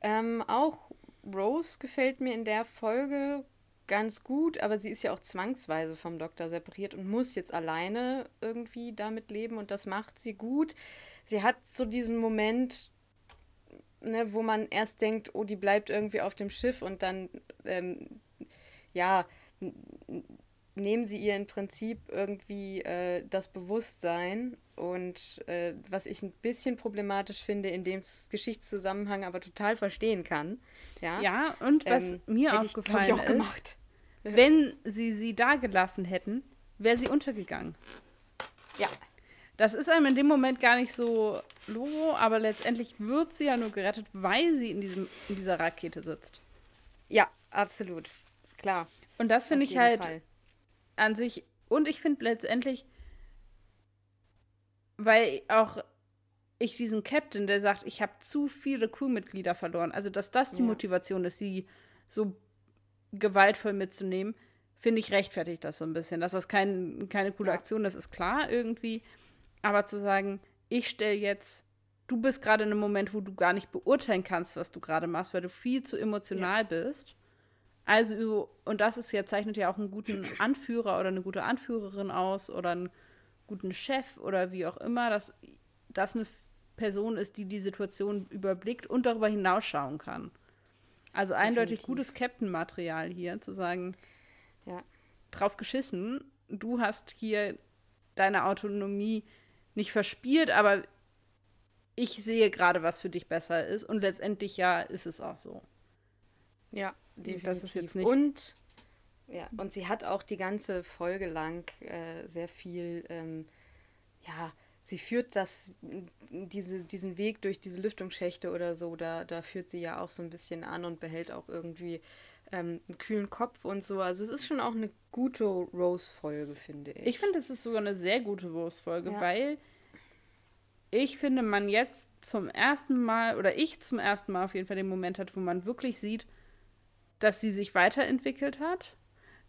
Ähm, auch Rose gefällt mir in der Folge ganz gut, aber sie ist ja auch zwangsweise vom Doktor separiert und muss jetzt alleine irgendwie damit leben und das macht sie gut. Sie hat so diesen Moment, ne, wo man erst denkt, oh, die bleibt irgendwie auf dem Schiff und dann, ähm, ja, nehmen sie ihr im Prinzip irgendwie äh, das Bewusstsein und äh, was ich ein bisschen problematisch finde, in dem Geschichtszusammenhang aber total verstehen kann. Ja, ja und was ähm, mir aufgefallen ich, ich ist, gemacht. wenn sie sie da gelassen hätten, wäre sie untergegangen. Ja. Das ist einem in dem Moment gar nicht so logo, aber letztendlich wird sie ja nur gerettet, weil sie in, diesem, in dieser Rakete sitzt. Ja, absolut. Klar. Und das finde ich halt Fall. An sich. Und ich finde letztendlich, weil auch ich diesen Captain, der sagt, ich habe zu viele Crewmitglieder verloren, also dass das die ja. Motivation ist, sie so gewaltvoll mitzunehmen, finde ich rechtfertigt das so ein bisschen. Dass das kein, keine coole ja. Aktion ist, ist klar irgendwie. Aber zu sagen, ich stelle jetzt, du bist gerade in einem Moment, wo du gar nicht beurteilen kannst, was du gerade machst, weil du viel zu emotional ja. bist. Also, und das ist ja, zeichnet ja auch einen guten Anführer oder eine gute Anführerin aus oder einen guten Chef oder wie auch immer, dass das eine Person ist, die die Situation überblickt und darüber hinausschauen kann. Also eindeutig Definitiv. gutes Captain-Material hier, zu sagen, ja. drauf geschissen, du hast hier deine Autonomie nicht verspielt, aber ich sehe gerade, was für dich besser ist und letztendlich ja ist es auch so. Ja, definitiv. Das ist jetzt nicht und ja, und sie hat auch die ganze Folge lang äh, sehr viel, ähm, ja, sie führt das, diese, diesen Weg durch diese Lüftungsschächte oder so, da, da führt sie ja auch so ein bisschen an und behält auch irgendwie ähm, einen kühlen Kopf und so. Also es ist schon auch eine gute Rose-Folge, finde ich. Ich finde, es ist sogar eine sehr gute Rose-Folge, ja. weil ich finde, man jetzt zum ersten Mal, oder ich zum ersten Mal auf jeden Fall den Moment hat, wo man wirklich sieht, dass sie sich weiterentwickelt hat,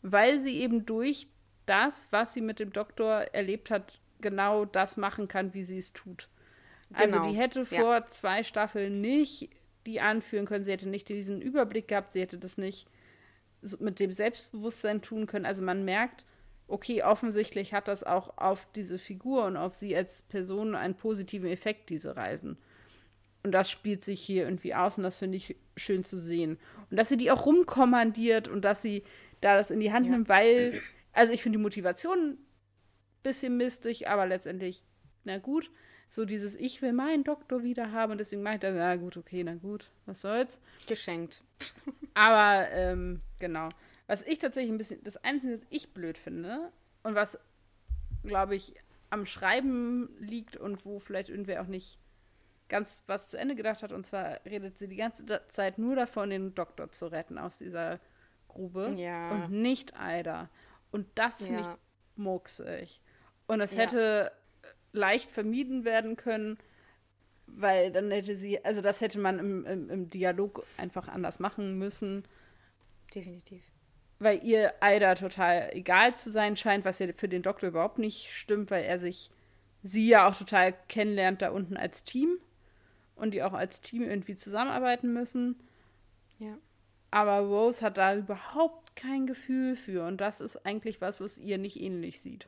weil sie eben durch das, was sie mit dem Doktor erlebt hat, genau das machen kann, wie sie es tut. Also genau. die hätte vor ja. zwei Staffeln nicht die anführen können, sie hätte nicht diesen Überblick gehabt, sie hätte das nicht mit dem Selbstbewusstsein tun können. Also man merkt, okay, offensichtlich hat das auch auf diese Figur und auf sie als Person einen positiven Effekt, diese Reisen. Und das spielt sich hier irgendwie aus und das finde ich schön zu sehen. Und dass sie die auch rumkommandiert und dass sie da das in die Hand ja. nimmt, weil, also ich finde die Motivation ein bisschen mistig, aber letztendlich, na gut, so dieses Ich will meinen Doktor wieder haben und deswegen mache ich das, na gut, okay, na gut, was soll's. Geschenkt. aber, ähm, genau. Was ich tatsächlich ein bisschen, das Einzige, was ich blöd finde und was, glaube ich, am Schreiben liegt und wo vielleicht irgendwer auch nicht ganz was zu Ende gedacht hat. Und zwar redet sie die ganze Zeit nur davon, den Doktor zu retten aus dieser Grube ja. und nicht Aida. Und das finde ja. ich mucksig. Und ja. hätte leicht vermieden werden können, weil dann hätte sie, also das hätte man im, im, im Dialog einfach anders machen müssen. Definitiv. Weil ihr Aida total egal zu sein scheint, was ja für den Doktor überhaupt nicht stimmt, weil er sich sie ja auch total kennenlernt da unten als Team und die auch als Team irgendwie zusammenarbeiten müssen. Ja. Aber Rose hat da überhaupt kein Gefühl für und das ist eigentlich was, was ihr nicht ähnlich sieht.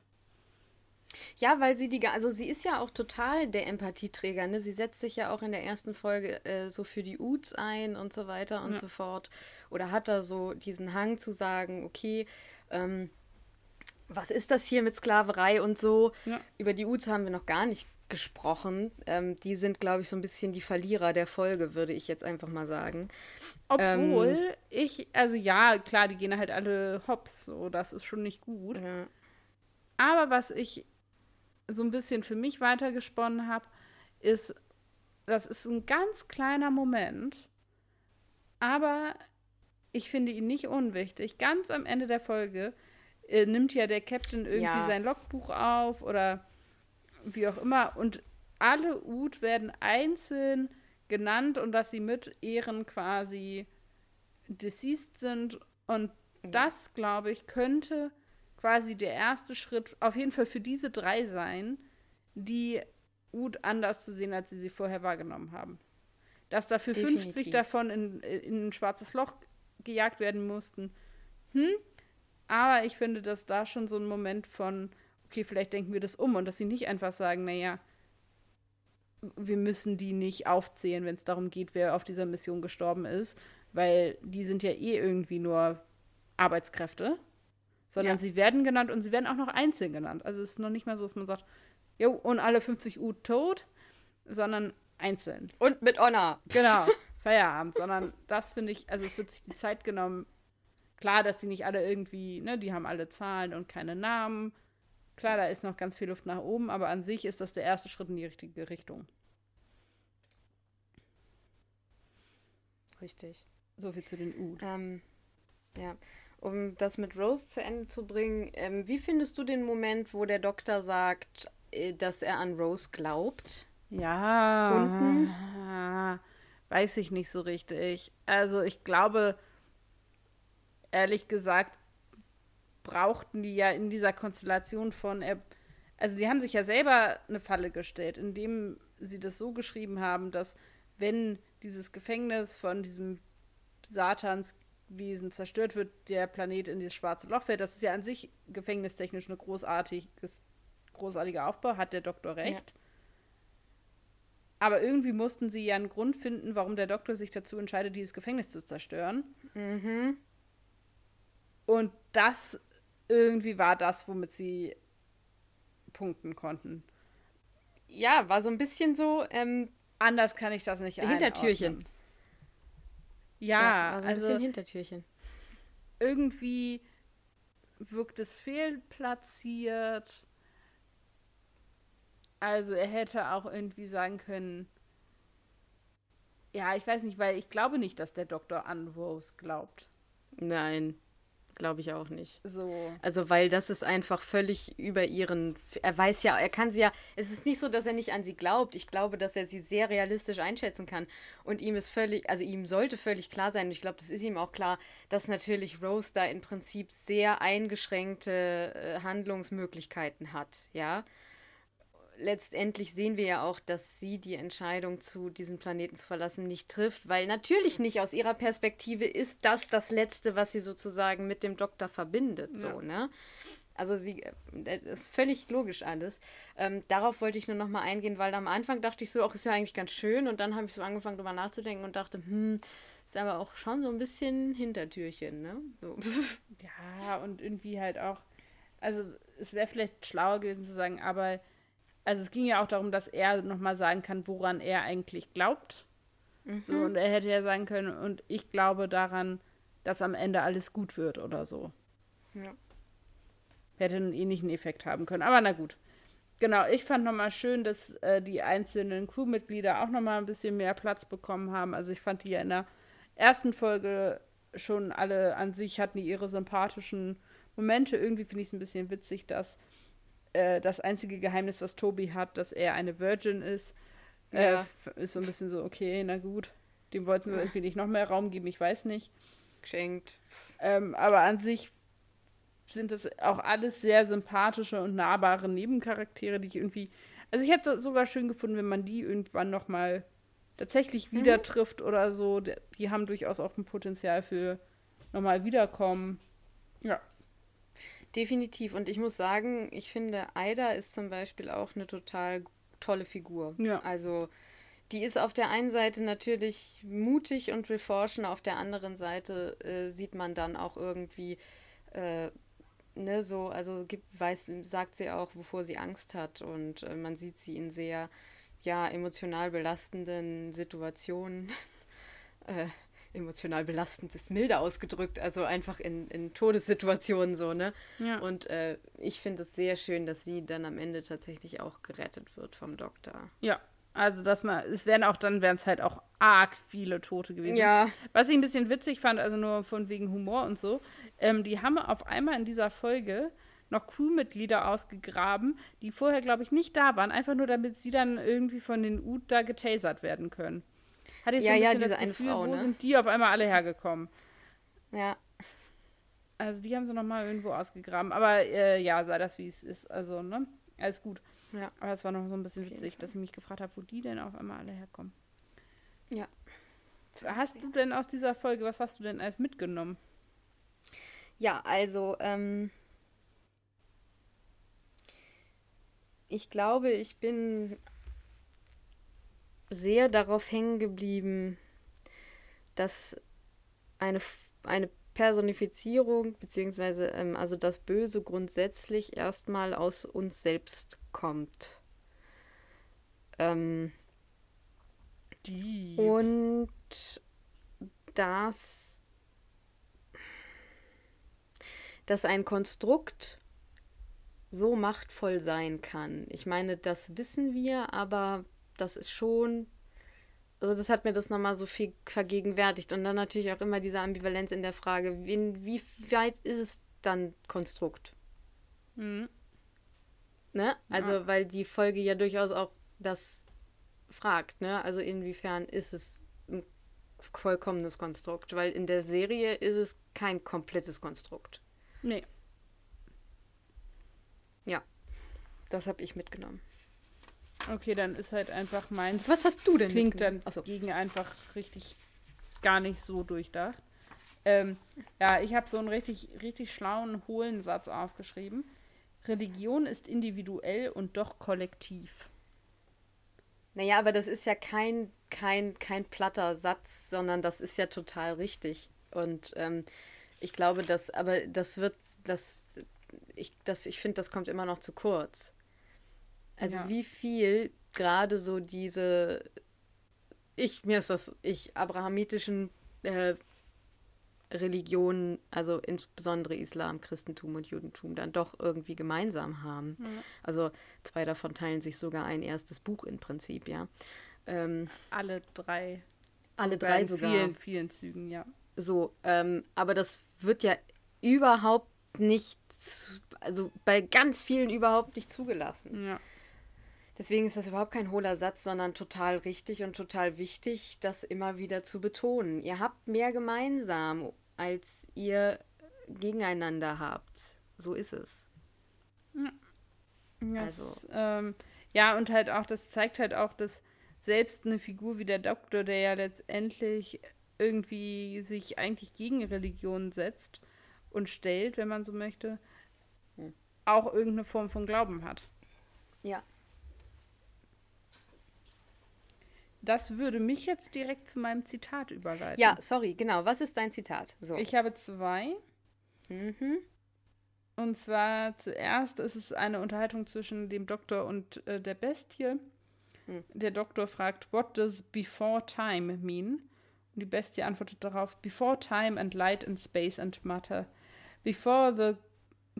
Ja, weil sie die, also sie ist ja auch total der Empathieträger, ne? Sie setzt sich ja auch in der ersten Folge äh, so für die Uts ein und so weiter und ja. so fort. Oder hat da so diesen Hang zu sagen, okay, ähm, was ist das hier mit Sklaverei und so? Ja. Über die Uts haben wir noch gar nicht gesprochen. Ähm, die sind, glaube ich, so ein bisschen die Verlierer der Folge, würde ich jetzt einfach mal sagen. Obwohl ähm, ich, also ja, klar, die gehen halt alle hops, so, das ist schon nicht gut. Ja. Aber was ich so ein bisschen für mich weitergesponnen habe, ist, das ist ein ganz kleiner Moment, aber ich finde ihn nicht unwichtig. Ganz am Ende der Folge äh, nimmt ja der Captain irgendwie ja. sein Logbuch auf oder wie auch immer. Und alle Ut werden einzeln genannt und dass sie mit Ehren quasi deceased sind. Und ja. das, glaube ich, könnte quasi der erste Schritt auf jeden Fall für diese drei sein, die Ut anders zu sehen, als sie sie vorher wahrgenommen haben. Dass dafür Definitiv. 50 davon in, in ein schwarzes Loch gejagt werden mussten. Hm? Aber ich finde, dass da schon so ein Moment von, okay, vielleicht denken wir das um und dass sie nicht einfach sagen, naja, wir müssen die nicht aufzählen, wenn es darum geht, wer auf dieser Mission gestorben ist, weil die sind ja eh irgendwie nur Arbeitskräfte. sondern Ja. sie werden genannt und sie werden auch noch einzeln genannt. Also es ist noch nicht mal so, dass man sagt, jo, und alle 50 U tot, sondern einzeln. Und mit Honor. Genau, Feierabend, sondern das finde ich, also es wird sich die Zeit genommen. Klar, dass die nicht alle irgendwie, ne, die haben alle Zahlen und keine Namen. Klar, da ist noch ganz viel Luft nach oben, aber an sich ist das der erste Schritt in die richtige Richtung. Richtig. So viel zu den U. Ähm, ja, um das mit Rose zu Ende zu bringen, ähm, wie findest du den Moment, wo der Doktor sagt, äh, dass er an Rose glaubt? Ja, Unten? weiß ich nicht so richtig. Also ich glaube, ehrlich gesagt, brauchten die ja in dieser Konstellation von, er, also die haben sich ja selber eine Falle gestellt, indem sie das so geschrieben haben, dass wenn dieses Gefängnis von diesem Satanswesen zerstört wird, der Planet in dieses schwarze Loch fällt. Das ist ja an sich gefängnistechnisch ein großartiges, großartiger Aufbau, hat der Doktor recht. Aber irgendwie mussten sie ja einen Grund finden, warum der Doktor sich dazu entscheidet, dieses Gefängnis zu zerstören. Mhm. Und das irgendwie war das, womit sie punkten konnten. Ja, war so ein bisschen so, ähm, Anders kann ich das nicht Hintertürchen. einordnen. Ja, war so ein also bisschen Hintertürchen. irgendwie wirkt es fehlplatziert. Also er hätte auch irgendwie sagen können, ja, ich weiß nicht, weil ich glaube nicht, dass der Doktor an Rose glaubt. Nein, glaube ich auch nicht. So. Also, weil das ist einfach völlig über ihren. Er weiß ja, er kann sie ja. Es ist nicht so, dass er nicht an sie glaubt. Ich glaube, dass er sie sehr realistisch einschätzen kann. Und ihm ist völlig, also ihm sollte völlig klar sein, und ich glaube, das ist ihm auch klar, dass natürlich Rose da im Prinzip sehr eingeschränkte äh, Handlungsmöglichkeiten hat, ja. Letztendlich sehen wir ja auch, dass sie die Entscheidung zu diesem Planeten zu verlassen nicht trifft, weil natürlich nicht aus ihrer Perspektive ist das das Letzte, was sie sozusagen mit dem Doktor verbindet, so, Ja. ne? Also sie, äh, das ist völlig logisch alles. Ähm, darauf wollte ich nur noch mal eingehen, weil am Anfang dachte ich so, ach, ist ja eigentlich ganz schön. Und dann habe ich so angefangen, drüber nachzudenken und dachte, hm, ist aber auch schon so ein bisschen Hintertürchen, ne? So. Ja, und irgendwie halt auch, also es wäre vielleicht schlauer gewesen zu sagen, aber, also es ging ja auch darum, dass er nochmal sagen kann, woran er eigentlich glaubt. So, und er hätte ja sagen können, und ich glaube daran, dass am Ende alles gut wird oder so. Ja. Hätte einen ähnlichen Effekt haben können. Aber na gut. Genau, ich fand nochmal schön, dass äh, die einzelnen Crewmitglieder auch nochmal ein bisschen mehr Platz bekommen haben. Also ich fand die ja in der ersten Folge schon alle an sich hatten die ihre sympathischen Momente. Irgendwie finde ich es ein bisschen witzig, dass äh, das einzige Geheimnis, was Tobi hat, dass er eine Virgin ist, äh, Ja. ist so ein bisschen so, okay, na gut. Dem wollten wir irgendwie nicht noch mehr Raum geben, ich weiß nicht. Geschenkt. Ähm, aber an sich sind das auch alles sehr sympathische und nahbare Nebencharaktere, die ich irgendwie. Also ich hätte es sogar schön gefunden, wenn man die irgendwann noch mal tatsächlich wieder trifft oder so. Die haben durchaus auch ein Potenzial für nochmal wiederkommen. Ja. Definitiv. Und ich muss sagen, ich finde, Aida ist zum Beispiel auch eine total tolle Figur. Ja. Also, die ist auf der einen Seite natürlich mutig und will forschen, auf der anderen Seite äh, sieht man dann auch irgendwie, äh, ne, so, also gibt, weiß, sagt sie auch, wovor sie Angst hat. Und äh, man sieht sie in sehr, ja, emotional belastenden Situationen. emotional belastend ist milde ausgedrückt, also einfach in, in Todessituationen so, ne? Ja. Und äh, ich finde es sehr schön, dass sie dann am Ende tatsächlich auch gerettet wird vom Doktor. Ja. Also, dass man, es wären auch, dann wären es halt auch arg viele Tote gewesen. Ja. Was ich ein bisschen witzig fand, also nur von wegen Humor und so, ähm, die haben auf einmal in dieser Folge noch Crewmitglieder ausgegraben, die vorher, glaube ich, nicht da waren, einfach nur damit sie dann irgendwie von den Ut da getasert werden können. Hatte ich so Ja, ein ja, bisschen diese das Gefühl, Frau, wo ne? sind die auf einmal alle hergekommen? Ja. Also die haben sie noch mal irgendwo ausgegraben. Aber äh, ja, sei das wie es ist. Also, ne? Alles gut. Ja. Aber es war noch so ein bisschen witzig, dass ich mich gefragt habe, wo die denn auf einmal alle herkommen. Ja. Hast du denn aus dieser Folge, was hast du denn alles mitgenommen? Ja, also, ähm, ich glaube, ich bin sehr darauf hängen geblieben, dass eine, eine Personifizierung, beziehungsweise ähm, also das Böse grundsätzlich erstmal aus uns selbst kommt. Ähm, und dass, dass ein Konstrukt so machtvoll sein kann. Ich meine, das wissen wir, aber das ist schon, also das hat mir das nochmal so viel vergegenwärtigt. Und dann natürlich auch immer diese Ambivalenz in der Frage, wie, wie weit ist es dann Konstrukt? Mhm. Ne? Also, Ja. weil die Folge ja durchaus auch das fragt, ne? Also inwiefern ist es ein vollkommenes Konstrukt? Weil in der Serie ist es kein komplettes Konstrukt. Nee. Das habe ich mitgenommen. Okay, dann ist halt einfach meins. Was hast du denn Klingt dann Achso. gegen einfach richtig gar nicht so durchdacht. Ähm, ja, ich habe so einen richtig, richtig schlauen, hohlen Satz aufgeschrieben. Religion ist individuell und doch kollektiv. Naja, aber das ist ja kein, kein, kein platter Satz, sondern das ist ja total richtig. Und ähm, ich glaube, dass, aber das wird, das, ich, das, ich finde, das kommt immer noch zu kurz. Also Ja. wie viel gerade so diese, ich, mir ist das, ich, abrahamitischen äh, Religionen, also insbesondere Islam, Christentum und Judentum, dann doch irgendwie gemeinsam haben. Also zwei davon teilen sich sogar ein erstes Buch im Prinzip, ja. Ähm, Alle drei. alle drei in sogar. vielen, vielen Zügen, ja. So, ähm, aber das wird ja überhaupt nicht, also bei ganz vielen überhaupt nicht zugelassen. Ja. Deswegen ist das überhaupt kein hohler Satz, sondern total richtig und total wichtig, das immer wieder zu betonen. Ihr habt mehr gemeinsam, als ihr gegeneinander habt. So ist es. Das, Also- ähm, ja, und halt auch, das zeigt halt auch, dass selbst eine Figur wie der Doktor, der ja letztendlich irgendwie sich eigentlich gegen Religion setzt und stellt, wenn man so möchte, Hm. auch irgendeine Form von Glauben hat. Ja. Das würde mich jetzt direkt zu meinem Zitat überleiten. Ja, sorry, genau. Was ist dein Zitat? So. Ich habe zwei. mhm. Und zwar zuerst ist es eine Unterhaltung zwischen dem Doktor und äh, der Bestie. Hm. Der Doktor fragt, What does before time mean? Und die Bestie antwortet darauf, Before time and light and space and matter. Before the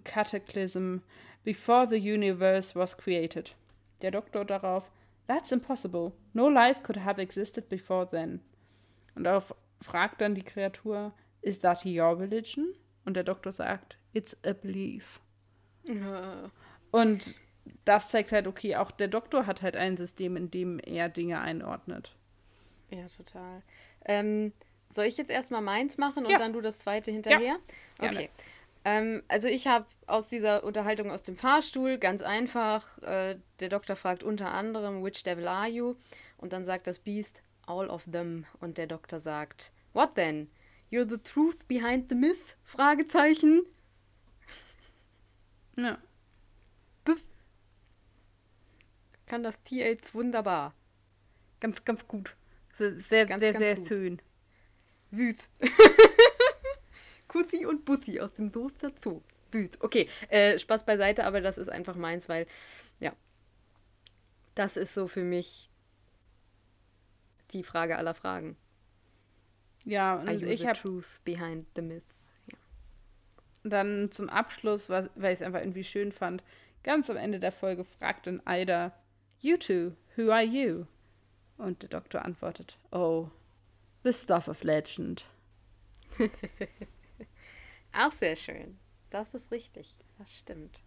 cataclysm. Before the universe was created. Der Doktor darauf, That's impossible. No life could have existed before then. Und darauf fragt dann die Kreatur, Is that your religion? Und der Doktor sagt, It's a belief. Äh, Und das zeigt halt, okay, auch der Doktor hat halt ein System, in dem er Dinge einordnet. Ja, total. Ähm, soll ich jetzt erstmal meins machen und Ja. dann du das zweite hinterher? gerne. Okay. Ähm, also ich habe aus dieser Unterhaltung aus dem Fahrstuhl ganz einfach, äh, der Doktor fragt unter anderem, which devil are you? Und dann sagt das Biest, all of them. Und der Doktor sagt, what then? You're the truth behind the myth? Fragezeichen. Ja. Das kann das Tier jetzt wunderbar. Ganz, ganz gut. Sehr, sehr, Ganz, sehr, ganz sehr gut. schön. Süß. Kussi und Bussi aus dem Soester Zoo. Süß. Okay, äh, Spaß beiseite, aber das ist einfach meins, weil, ja, das ist so für mich die Frage aller Fragen. Ja, und you ich habe truth behind the myth? Ja. dann zum Abschluss, was- weil ich es einfach irgendwie schön fand, ganz am Ende der Folge fragt dann Ida, You two, who are you? Und der Doktor antwortet, Oh, the stuff of legend. Auch sehr schön. Das ist richtig. Das stimmt.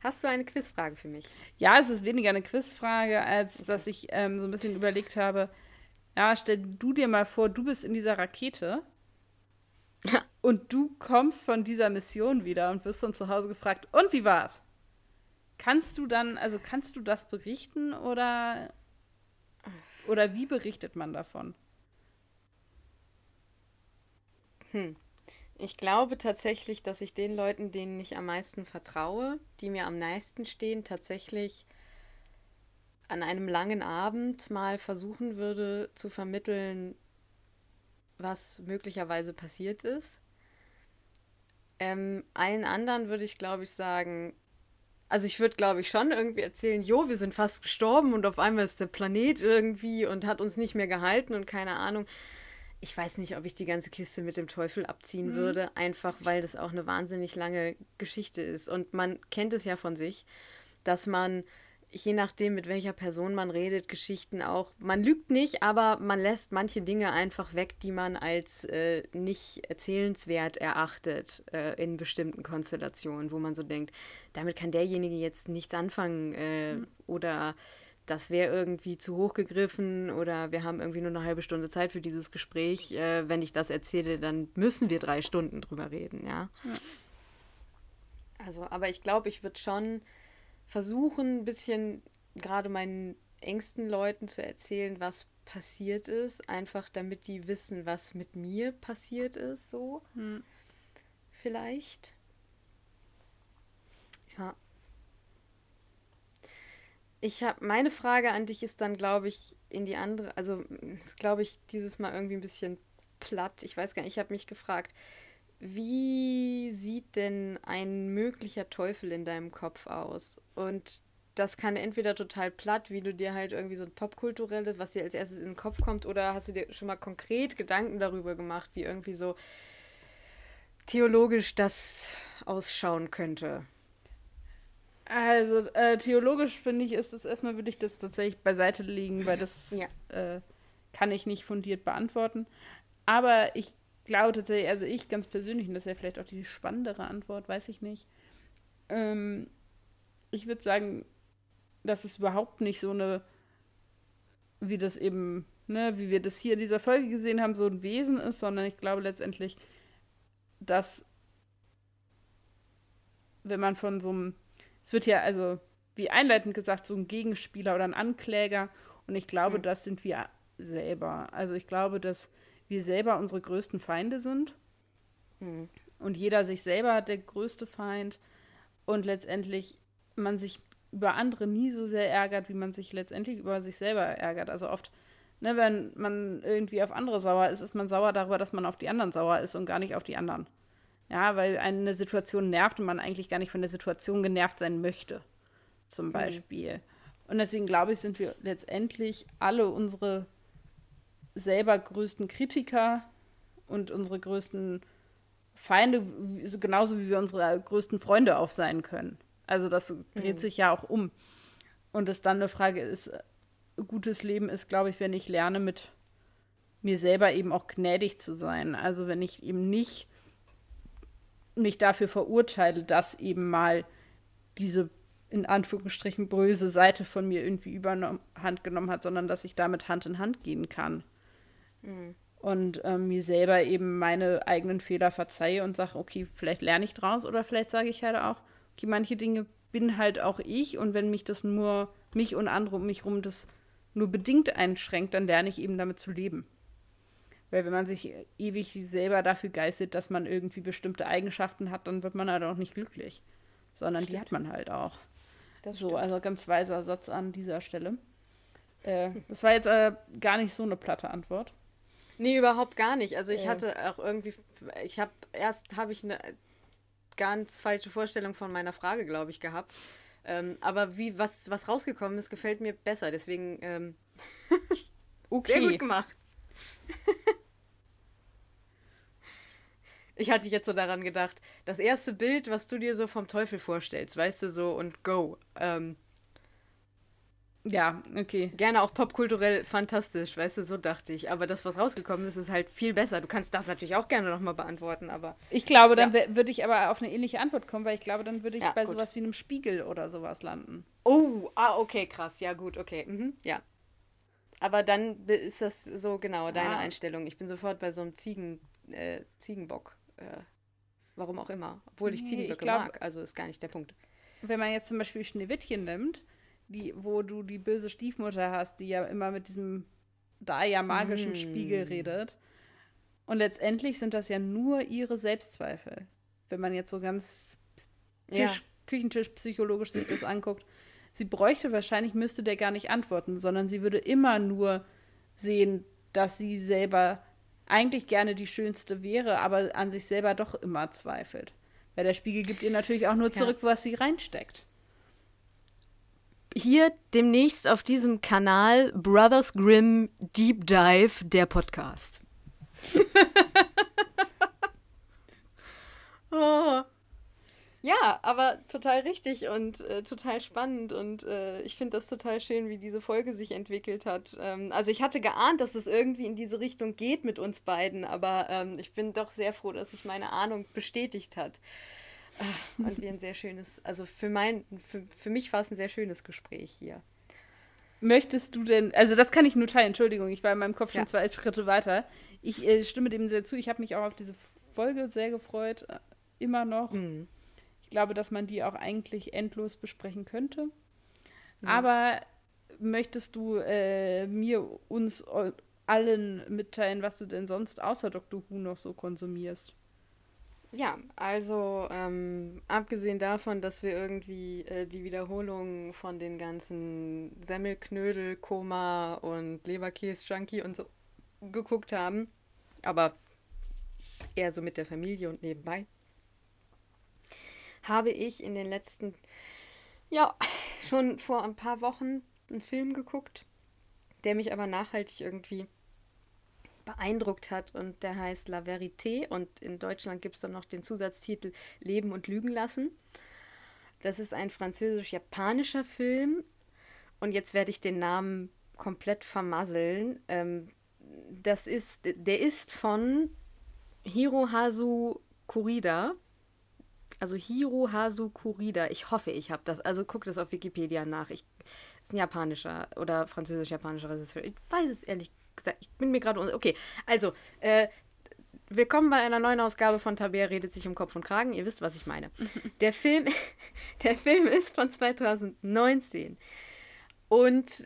Hast du eine Quizfrage für mich? Ja, es ist weniger eine Quizfrage, als dass ich ähm, so ein bisschen überlegt habe, ja, stell du dir mal vor, du bist in dieser Rakete und du kommst von dieser Mission wieder und wirst dann zu Hause gefragt, und wie war's? Kannst du dann, also kannst du das berichten oder oder wie berichtet man davon? Ich glaube tatsächlich, dass ich den Leuten, denen ich am meisten vertraue, die mir am nächsten stehen, tatsächlich an einem langen Abend mal versuchen würde zu vermitteln, was möglicherweise passiert ist. Ähm, allen anderen würde ich, glaube ich, sagen, also ich würde, glaube ich, schon irgendwie erzählen, jo, wir sind fast gestorben und auf einmal ist der Planet irgendwie und hat uns nicht mehr gehalten und keine Ahnung. Ich weiß nicht, ob ich die ganze Kiste mit dem Teufel abziehen mhm. würde, einfach weil das auch eine wahnsinnig lange Geschichte ist. Und man kennt es ja von sich, dass man je nachdem, mit welcher Person man redet, Geschichten auch. Man lügt nicht, aber man lässt manche Dinge einfach weg, die man als äh, nicht erzählenswert erachtet äh, in bestimmten Konstellationen, wo man so denkt, damit kann derjenige jetzt nichts anfangen äh, mhm. oder das wäre irgendwie zu hoch gegriffen oder wir haben irgendwie nur eine halbe Stunde Zeit für dieses Gespräch. Äh, wenn ich das erzähle, dann müssen wir drei Stunden drüber reden, ja. ja. Also, aber ich glaube, ich würde schon versuchen, ein bisschen gerade meinen engsten Leuten zu erzählen, was passiert ist, einfach damit die wissen, was mit mir passiert ist, so. Hm. Vielleicht. Ja. Ich habe meine Frage an dich ist dann, glaube ich, in die andere, also ist, glaube ich, dieses Mal irgendwie ein bisschen platt. Ich weiß gar nicht, ich habe mich gefragt, wie sieht denn ein möglicher Teufel in deinem Kopf aus? Und das kann entweder total platt, wie du dir halt irgendwie so ein popkulturelles, was dir als erstes in den Kopf kommt, oder hast du dir schon mal konkret Gedanken darüber gemacht, wie irgendwie so theologisch das ausschauen könnte? Also äh, theologisch finde ich, ist das erstmal, würde ich das tatsächlich beiseite legen, weil das ja. äh, kann ich nicht fundiert beantworten. Aber ich glaube tatsächlich, also ich ganz persönlich, und das wäre vielleicht auch die spannendere Antwort, weiß ich nicht. Ähm, ich würde sagen, dass es überhaupt nicht so eine, wie das eben, ne, wie wir das hier in dieser Folge gesehen haben, so ein Wesen ist, sondern ich glaube letztendlich, dass wenn man von so einem, es wird ja also, wie einleitend gesagt, so ein Gegenspieler oder ein Ankläger und ich glaube, mhm. das sind wir selber. Also ich glaube, dass wir selber unsere größten Feinde sind. Mhm. Und jeder sich selber der größte Feind. Und letztendlich man sich über andere nie so sehr ärgert, wie man sich letztendlich über sich selber ärgert. Also oft, ne, wenn man irgendwie auf andere sauer ist, ist man sauer darüber, dass man auf die anderen sauer ist und gar nicht auf die anderen. Ja, weil eine Situation nervt und man eigentlich gar nicht von der Situation genervt sein möchte, zum mhm. Beispiel. Mhm. Und deswegen glaube ich, sind wir letztendlich alle unsere selber größten Kritiker und unsere größten Feinde, genauso wie wir unsere größten Freunde auch sein können. Also das dreht mhm. sich ja auch um. Und es dann eine Frage ist, gutes Leben ist, glaube ich, wenn ich lerne, mit mir selber eben auch gnädig zu sein. Also wenn ich eben nicht mich dafür verurteile, dass eben mal diese in Anführungsstrichen böse Seite von mir irgendwie überhand genommen hat, sondern dass ich damit Hand in Hand gehen kann. Mhm. Und ähm, mir selber eben meine eigenen Fehler verzeihe und sage, okay, vielleicht lerne ich draus oder vielleicht sage ich halt auch, okay, manche Dinge bin halt auch ich und wenn mich das nur, mich und andere um mich rum das nur bedingt einschränkt, dann lerne ich eben damit zu leben. Weil wenn man sich ewig selber dafür geistet, dass man irgendwie bestimmte Eigenschaften hat, dann wird man halt auch nicht glücklich. Sondern die hat man halt auch. Das so, stimmt. also ganz weiser Satz an dieser Stelle. Äh, das war jetzt äh, gar nicht so eine platte Antwort. Nee, überhaupt gar nicht. Also ich äh. hatte auch irgendwie, ich habe erst habe ich eine ganz falsche Vorstellung von meiner Frage, glaube ich, gehabt. Ähm, aber wie was, was rausgekommen ist, gefällt mir besser. Deswegen ähm, okay. sehr gut gemacht. Ich hatte jetzt so daran gedacht, das erste Bild, was du dir so vom Teufel vorstellst, weißt du, so und go. Ähm, ja, okay. Gerne auch popkulturell fantastisch, weißt du, so dachte ich. Aber das, was rausgekommen ist, ist halt viel besser. Du kannst das natürlich auch gerne nochmal beantworten, aber. Ich glaube, dann ja. würde ich aber auf eine ähnliche Antwort kommen, weil ich glaube, dann würde ich ja, bei gut. sowas wie einem Spiegel oder sowas landen. Oh, ah, okay, krass. Ja, gut, okay. Mhm, ja. Aber dann ist das so genau deine ah. Einstellung. Ich bin sofort bei so einem Ziegen, äh, Ziegenbock. Äh, warum auch immer. Obwohl ich nee, Ziegenböcke ich glaub, mag. Also ist gar nicht der Punkt. Wenn man jetzt zum Beispiel Schneewittchen nimmt, die, wo du die böse Stiefmutter hast, die ja immer mit diesem da ja magischen mm. Spiegel redet. Und letztendlich sind das ja nur ihre Selbstzweifel. Wenn man jetzt so ganz ja. Küchentisch psychologisch sich das anguckt. Sie bräuchte wahrscheinlich, müsste der gar nicht antworten, sondern sie würde immer nur sehen, dass sie selber eigentlich gerne die Schönste wäre, aber an sich selber doch immer zweifelt. Weil der Spiegel gibt ihr natürlich auch nur zurück, ja. was sie reinsteckt. Hier demnächst auf diesem Kanal Brothers Grimm Deep Dive, der Podcast. oh. Ja, aber total richtig und äh, total spannend und äh, ich finde das total schön, wie diese Folge sich entwickelt hat. Ähm, also ich hatte geahnt, dass es irgendwie in diese Richtung geht mit uns beiden, aber ähm, ich bin doch sehr froh, dass sich meine Ahnung bestätigt hat. Äh, und wir ein sehr schönes, also für mein, für, für mich war es ein sehr schönes Gespräch hier. Möchtest du denn, also das kann ich nur teilen, Entschuldigung, ich war in meinem Kopf schon ja. zwei Schritte weiter. Ich äh, stimme dem sehr zu, ich habe mich auch auf diese Folge sehr gefreut, äh, immer noch. Mhm. Ich glaube, dass man die auch eigentlich endlos besprechen könnte. Ja. Aber möchtest du äh, mir, uns allen mitteilen, was du denn sonst außer Dr. Who noch so konsumierst? Ja, also ähm, abgesehen davon, dass wir irgendwie äh, die Wiederholung von den ganzen Semmelknödel, Koma und Leberkäse-Junkie und so geguckt haben, aber eher so mit der Familie und nebenbei, habe ich in den letzten, ja, schon vor ein paar Wochen einen Film geguckt, der mich aber nachhaltig irgendwie beeindruckt hat und der heißt La Vérité und in Deutschland gibt es dann noch den Zusatztitel Leben und Lügen lassen. Das ist ein französisch-japanischer Film und jetzt werde ich den Namen komplett vermasseln. Ähm, das ist, der ist von Hirohasu Kurida also Hirohasu Kurida. Ich hoffe, ich habe das. Also guck das auf Wikipedia nach. Ich, ist ein japanischer oder französisch-japanischer Regisseur. Ich weiß es ehrlich gesagt. Ich bin mir gerade. Okay, also, äh, willkommen bei einer neuen Ausgabe von Tabea redet sich um Kopf und Kragen. Ihr wisst, was ich meine. Der Film, der Film ist von 2019 und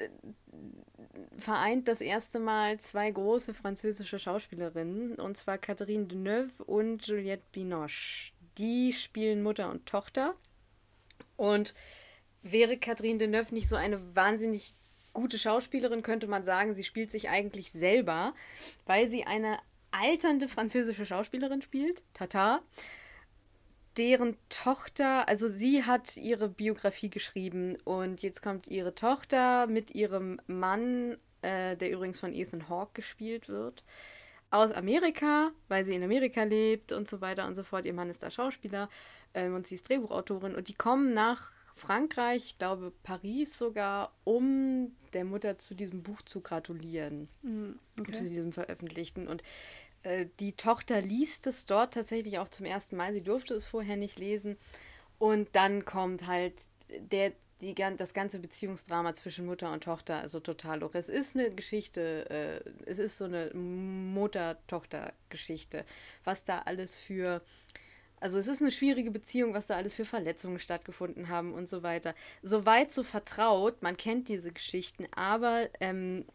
vereint das erste Mal zwei große französische Schauspielerinnen, und zwar Catherine Deneuve und Juliette Binoche die spielen Mutter und Tochter. Und wäre Catherine Deneuve nicht so eine wahnsinnig gute Schauspielerin, könnte man sagen, sie spielt sich eigentlich selber, weil sie eine alternde französische Schauspielerin spielt, Tata, deren Tochter, also sie hat ihre Biografie geschrieben und jetzt kommt ihre Tochter mit ihrem Mann, äh, der übrigens von Ethan Hawke gespielt wird, aus Amerika, weil sie in Amerika lebt und so weiter und so fort. Ihr Mann ist da Schauspieler ähm, und sie ist Drehbuchautorin und die kommen nach Frankreich, ich glaube Paris sogar, um der Mutter zu diesem Buch zu gratulieren, mhm, okay. zu diesem veröffentlichten. Und äh, die Tochter liest es dort tatsächlich auch zum ersten Mal. Sie durfte es vorher nicht lesen. Und dann kommt halt der die, das ganze Beziehungsdrama zwischen Mutter und Tochter also total hoch. Es ist eine Geschichte, äh, es ist so eine Mutter-Tochter-Geschichte, was da alles für, also es ist eine schwierige Beziehung, was da alles für Verletzungen stattgefunden haben und so weiter. Soweit so vertraut, man kennt diese Geschichten, aber ähm,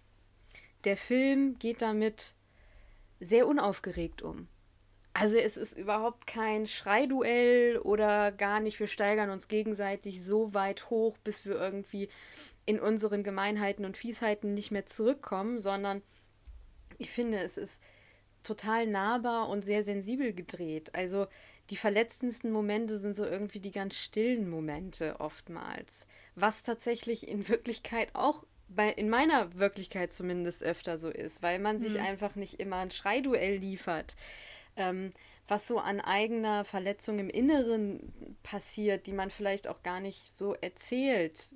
der Film geht damit sehr unaufgeregt um. Also es ist überhaupt kein Schreiduell oder gar nicht, wir steigern uns gegenseitig so weit hoch, bis wir irgendwie in unseren Gemeinheiten und Fiesheiten nicht mehr zurückkommen, sondern ich finde, es ist total nahbar und sehr sensibel gedreht. Also die verletzendsten Momente sind so irgendwie die ganz stillen Momente oftmals, was tatsächlich in Wirklichkeit auch bei, in meiner Wirklichkeit zumindest öfter so ist, weil man sich mhm. einfach nicht immer ein Schreiduell liefert ähm, was so an eigener Verletzung im Inneren passiert, die man vielleicht auch gar nicht so erzählt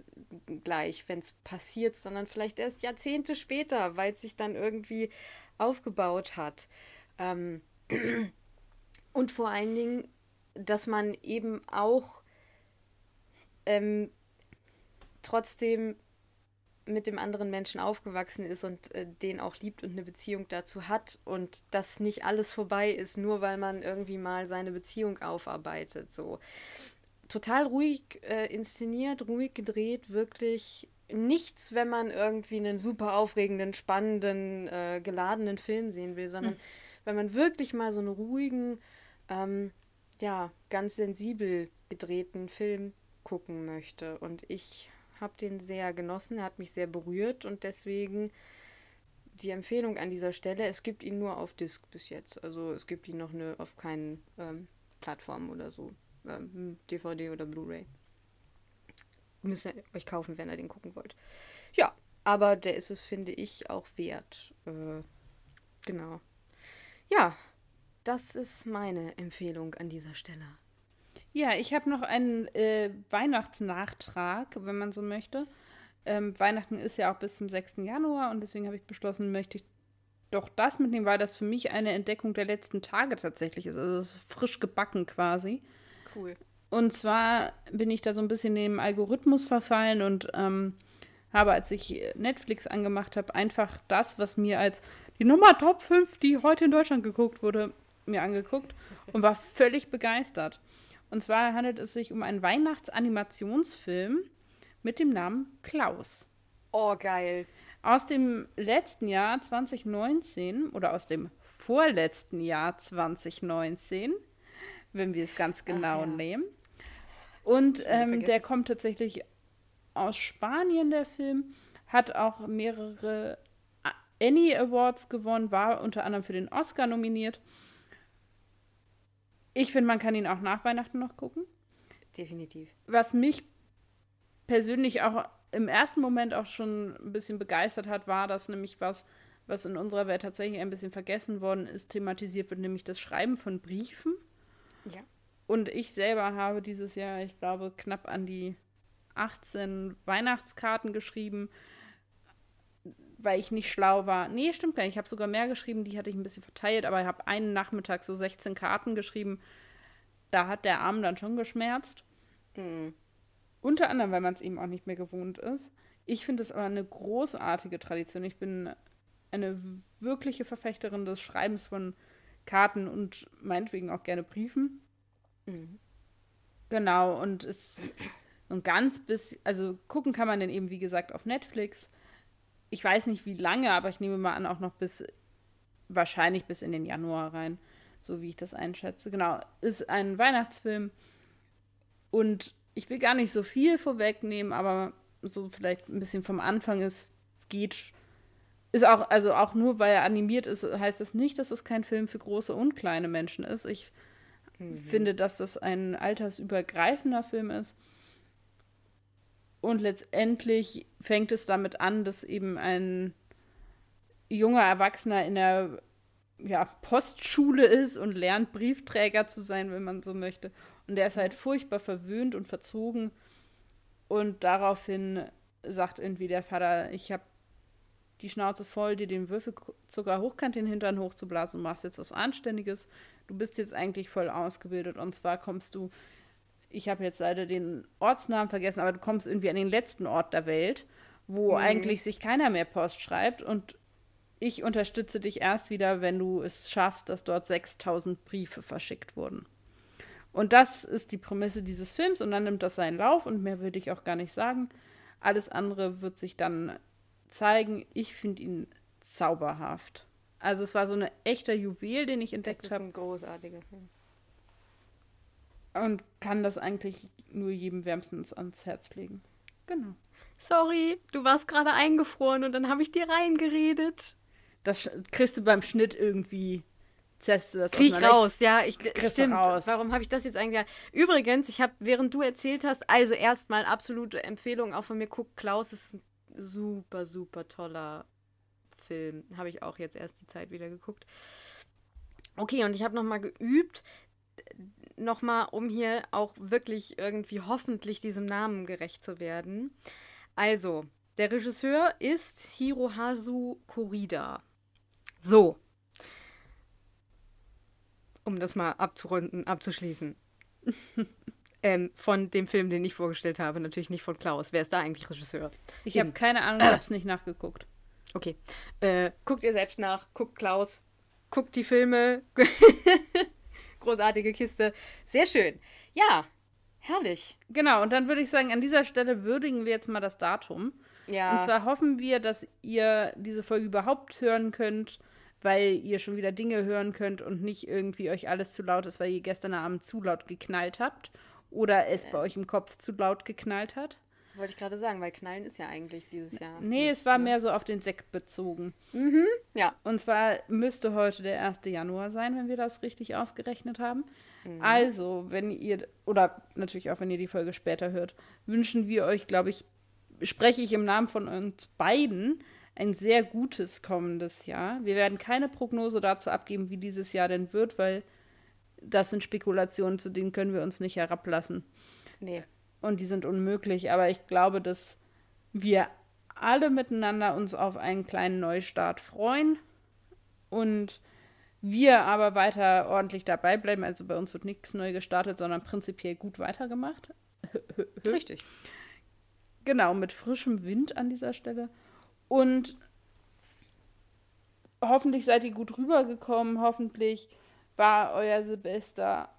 gleich, wenn es passiert, sondern vielleicht erst Jahrzehnte später, weil es sich dann irgendwie aufgebaut hat. Ähm, und vor allen Dingen, dass man eben auch ähm, trotzdem mit dem anderen Menschen aufgewachsen ist und äh, den auch liebt und eine Beziehung dazu hat und dass nicht alles vorbei ist, nur weil man irgendwie mal seine Beziehung aufarbeitet. So total ruhig äh, inszeniert, ruhig gedreht, wirklich nichts, wenn man irgendwie einen super aufregenden, spannenden, äh, geladenen Film sehen will, sondern mhm. wenn man wirklich mal so einen ruhigen, ähm, ja, ganz sensibel gedrehten Film gucken möchte. Und ich habe den sehr genossen, er hat mich sehr berührt und deswegen die Empfehlung an dieser Stelle, es gibt ihn nur auf Disc bis jetzt. Also es gibt ihn noch ne, auf keinen ähm, Plattformen oder so. ähm, DVD oder Blu-ray. Müsst ihr euch kaufen, wenn ihr den gucken wollt. Ja, aber der ist es, finde ich, auch wert. Äh, genau. Ja, das ist meine Empfehlung an dieser Stelle. Ja, ich habe noch einen äh, Weihnachtsnachtrag, wenn man so möchte. Ähm, Weihnachten ist ja auch bis zum 6. Januar und deswegen habe ich beschlossen, möchte ich doch das mitnehmen, weil das für mich eine Entdeckung der letzten Tage tatsächlich ist. Also es ist frisch gebacken quasi. Cool. Und zwar bin ich da so ein bisschen dem Algorithmus verfallen und ähm, habe, als ich Netflix angemacht habe, einfach das, was mir als die Nummer Top 5, die heute in Deutschland geguckt wurde, mir angeguckt und war völlig begeistert. Und zwar handelt es sich um einen Weihnachtsanimationsfilm mit dem Namen Klaus. Oh, geil. Aus dem letzten Jahr 2019 oder aus dem vorletzten Jahr 2019, wenn wir es ganz genau Ach, ja. nehmen. Und ähm, der kommt tatsächlich aus Spanien, der Film, hat auch mehrere Annie Awards gewonnen, war unter anderem für den Oscar nominiert. Ich finde, man kann ihn auch nach Weihnachten noch gucken. Definitiv. Was mich persönlich auch im ersten Moment auch schon ein bisschen begeistert hat, war das nämlich was, was in unserer Welt tatsächlich ein bisschen vergessen worden ist, thematisiert wird, nämlich das Schreiben von Briefen. Ja. Und ich selber habe dieses Jahr, ich glaube, knapp an die 18 Weihnachtskarten geschrieben, weil ich nicht schlau war. Nee, stimmt gar nicht. Ich habe sogar mehr geschrieben, die hatte ich ein bisschen verteilt, aber ich habe einen Nachmittag so 16 Karten geschrieben. Da hat der Arm dann schon geschmerzt. Mhm. Unter anderem, weil man es eben auch nicht mehr gewohnt ist. Ich finde es aber eine großartige Tradition. Ich bin eine wirkliche Verfechterin des Schreibens von Karten und meinetwegen auch gerne Briefen. Mhm. Genau, und es ein ganz bisschen, also gucken kann man den eben, wie gesagt, auf Netflix. Ich weiß nicht wie lange, aber ich nehme mal an, auch noch bis, wahrscheinlich bis in den Januar rein, so wie ich das einschätze. Genau, ist ein Weihnachtsfilm und ich will gar nicht so viel vorwegnehmen, aber so vielleicht ein bisschen vom Anfang ist, geht, ist auch, also auch nur weil er animiert ist, heißt das nicht, dass es kein Film für große und kleine Menschen ist. Ich mhm. finde, dass das ein altersübergreifender Film ist. Und letztendlich fängt es damit an, dass eben ein junger Erwachsener in der ja, Postschule ist und lernt, Briefträger zu sein, wenn man so möchte. Und der ist halt furchtbar verwöhnt und verzogen. Und daraufhin sagt irgendwie der Vater, ich habe die Schnauze voll, dir den Würfelzucker hochkant den Hintern hochzublasen und machst jetzt was Anständiges. Du bist jetzt eigentlich voll ausgebildet und zwar kommst du ich habe jetzt leider den Ortsnamen vergessen, aber du kommst irgendwie an den letzten Ort der Welt, wo mhm. eigentlich sich keiner mehr Post schreibt und ich unterstütze dich erst wieder, wenn du es schaffst, dass dort 6000 Briefe verschickt wurden. Und das ist die Prämisse dieses Films und dann nimmt das seinen Lauf und mehr würde ich auch gar nicht sagen. Alles andere wird sich dann zeigen. Ich finde ihn zauberhaft. Also es war so ein echter Juwel, den ich entdeckt habe. Das ist hab. ein großartiger Film. Und kann das eigentlich nur jedem wärmstens ans Herz legen. Genau. Sorry, du warst gerade eingefroren und dann habe ich dir reingeredet. Das kriegst du beim Schnitt irgendwie. Zerst du das Krieg raus, ja, ich stimmt. Raus. Warum habe ich das jetzt eigentlich? Übrigens, ich habe, während du erzählt hast, also erstmal absolute Empfehlung auch von mir. Guck, Klaus ist ein super, super toller Film. Habe ich auch jetzt erst die Zeit wieder geguckt. Okay, und ich habe nochmal geübt nochmal, um hier auch wirklich irgendwie hoffentlich diesem Namen gerecht zu werden. Also, der Regisseur ist Hirohasu Korida. So. Um das mal abzurunden, abzuschließen. ähm, von dem Film, den ich vorgestellt habe, natürlich nicht von Klaus. Wer ist da eigentlich Regisseur? Ich habe keine Ahnung, ich habe es nicht nachgeguckt. Okay. Äh, guckt ihr selbst nach, guckt Klaus, guckt die Filme. Großartige Kiste. Sehr schön. Ja, herrlich. Genau, und dann würde ich sagen, an dieser Stelle würdigen wir jetzt mal das Datum. Ja. Und zwar hoffen wir, dass ihr diese Folge überhaupt hören könnt, weil ihr schon wieder Dinge hören könnt und nicht irgendwie euch alles zu laut ist, weil ihr gestern Abend zu laut geknallt habt oder es bei euch im Kopf zu laut geknallt hat. Wollte ich gerade sagen, weil Knallen ist ja eigentlich dieses Jahr. Nee, es war ne? mehr so auf den Sekt bezogen. Mhm, ja. Und zwar müsste heute der 1. Januar sein, wenn wir das richtig ausgerechnet haben. Mhm. Also, wenn ihr, oder natürlich auch wenn ihr die Folge später hört, wünschen wir euch, glaube ich, spreche ich im Namen von uns beiden, ein sehr gutes kommendes Jahr. Wir werden keine Prognose dazu abgeben, wie dieses Jahr denn wird, weil das sind Spekulationen, zu denen können wir uns nicht herablassen. Nee. Und die sind unmöglich. Aber ich glaube, dass wir alle miteinander uns auf einen kleinen Neustart freuen und wir aber weiter ordentlich dabei bleiben. Also bei uns wird nichts neu gestartet, sondern prinzipiell gut weitergemacht. Richtig. Genau, mit frischem Wind an dieser Stelle. Und hoffentlich seid ihr gut rübergekommen. Hoffentlich war euer Silvester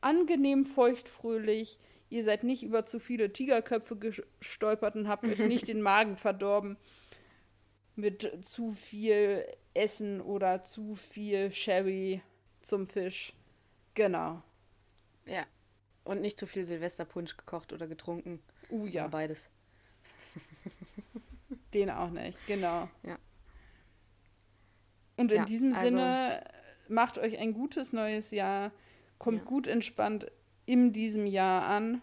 angenehm feuchtfröhlich. Ihr seid nicht über zu viele Tigerköpfe gestolpert und habt euch nicht den Magen verdorben mit zu viel Essen oder zu viel Sherry zum Fisch. Genau. Ja. Und nicht zu viel Silvesterpunsch gekocht oder getrunken. Uh ja. Oder beides. Den auch nicht, genau. Ja. Und in Ja, diesem also- Sinne, macht euch ein gutes neues Jahr. Kommt Ja. gut entspannt in diesem Jahr an.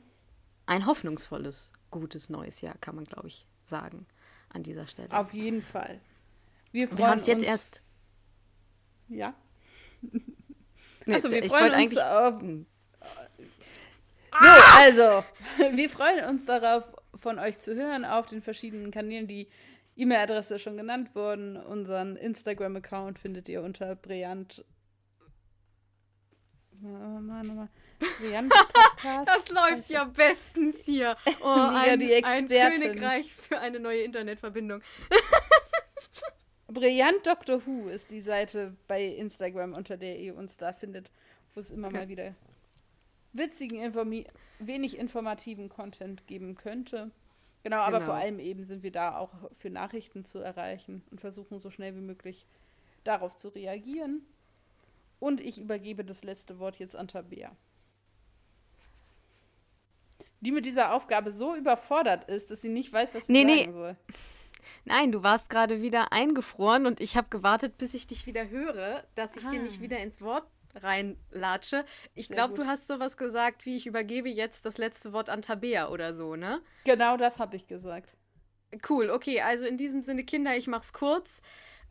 Ein hoffnungsvolles, gutes neues Jahr, kann man, glaube ich, sagen an dieser Stelle. Auf jeden Fall. Wir freuen wir haben es jetzt uns. erst. Ja. Nee, Achso, wir freuen uns auf. Hm. So, also, wir freuen uns darauf, von euch zu hören auf den verschiedenen Kanälen. Die E-Mail-Adresse schon genannt worden. Unseren Instagram-Account findet ihr unter Brillant. Mal, mal, mal. Brillant Podcast. Das läuft ja bestens hier. Oh, ein, die ein. Königreich für eine neue Internetverbindung. Brillant Doctor Who ist die Seite bei Instagram, unter der ihr uns da findet, wo es immer Okay. mal wieder witzigen, informi wenig informativen Content geben könnte. Genau, aber Genau. vor allem eben sind wir da auch für Nachrichten zu erreichen und versuchen so schnell wie möglich darauf zu reagieren. Und ich übergebe das letzte Wort jetzt an Tabea. Die mit dieser Aufgabe so überfordert ist, dass sie nicht weiß, was sie Nee, nee. sagen soll. Nein, du warst gerade wieder eingefroren und ich habe gewartet, bis ich dich wieder höre, dass ich dir Ah. nicht wieder ins Wort reinlatsche. Ich glaube, du hast sowas gesagt, wie ich übergebe jetzt das letzte Wort an Tabea oder so, ne? Genau das habe ich gesagt. Cool, okay, also in diesem Sinne, Kinder, ich mach's kurz.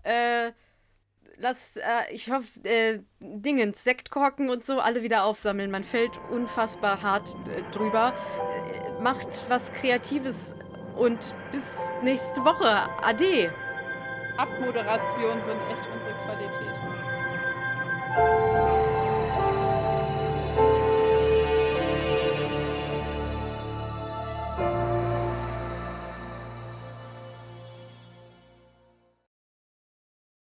Äh, lass, äh, ich hoffe, äh, Dingens, Sektkorken und so, alle wieder aufsammeln. Man fällt unfassbar hart äh, drüber. Äh, macht was Kreatives und bis nächste Woche. Ade. Abmoderation sind echt unsere Qualität.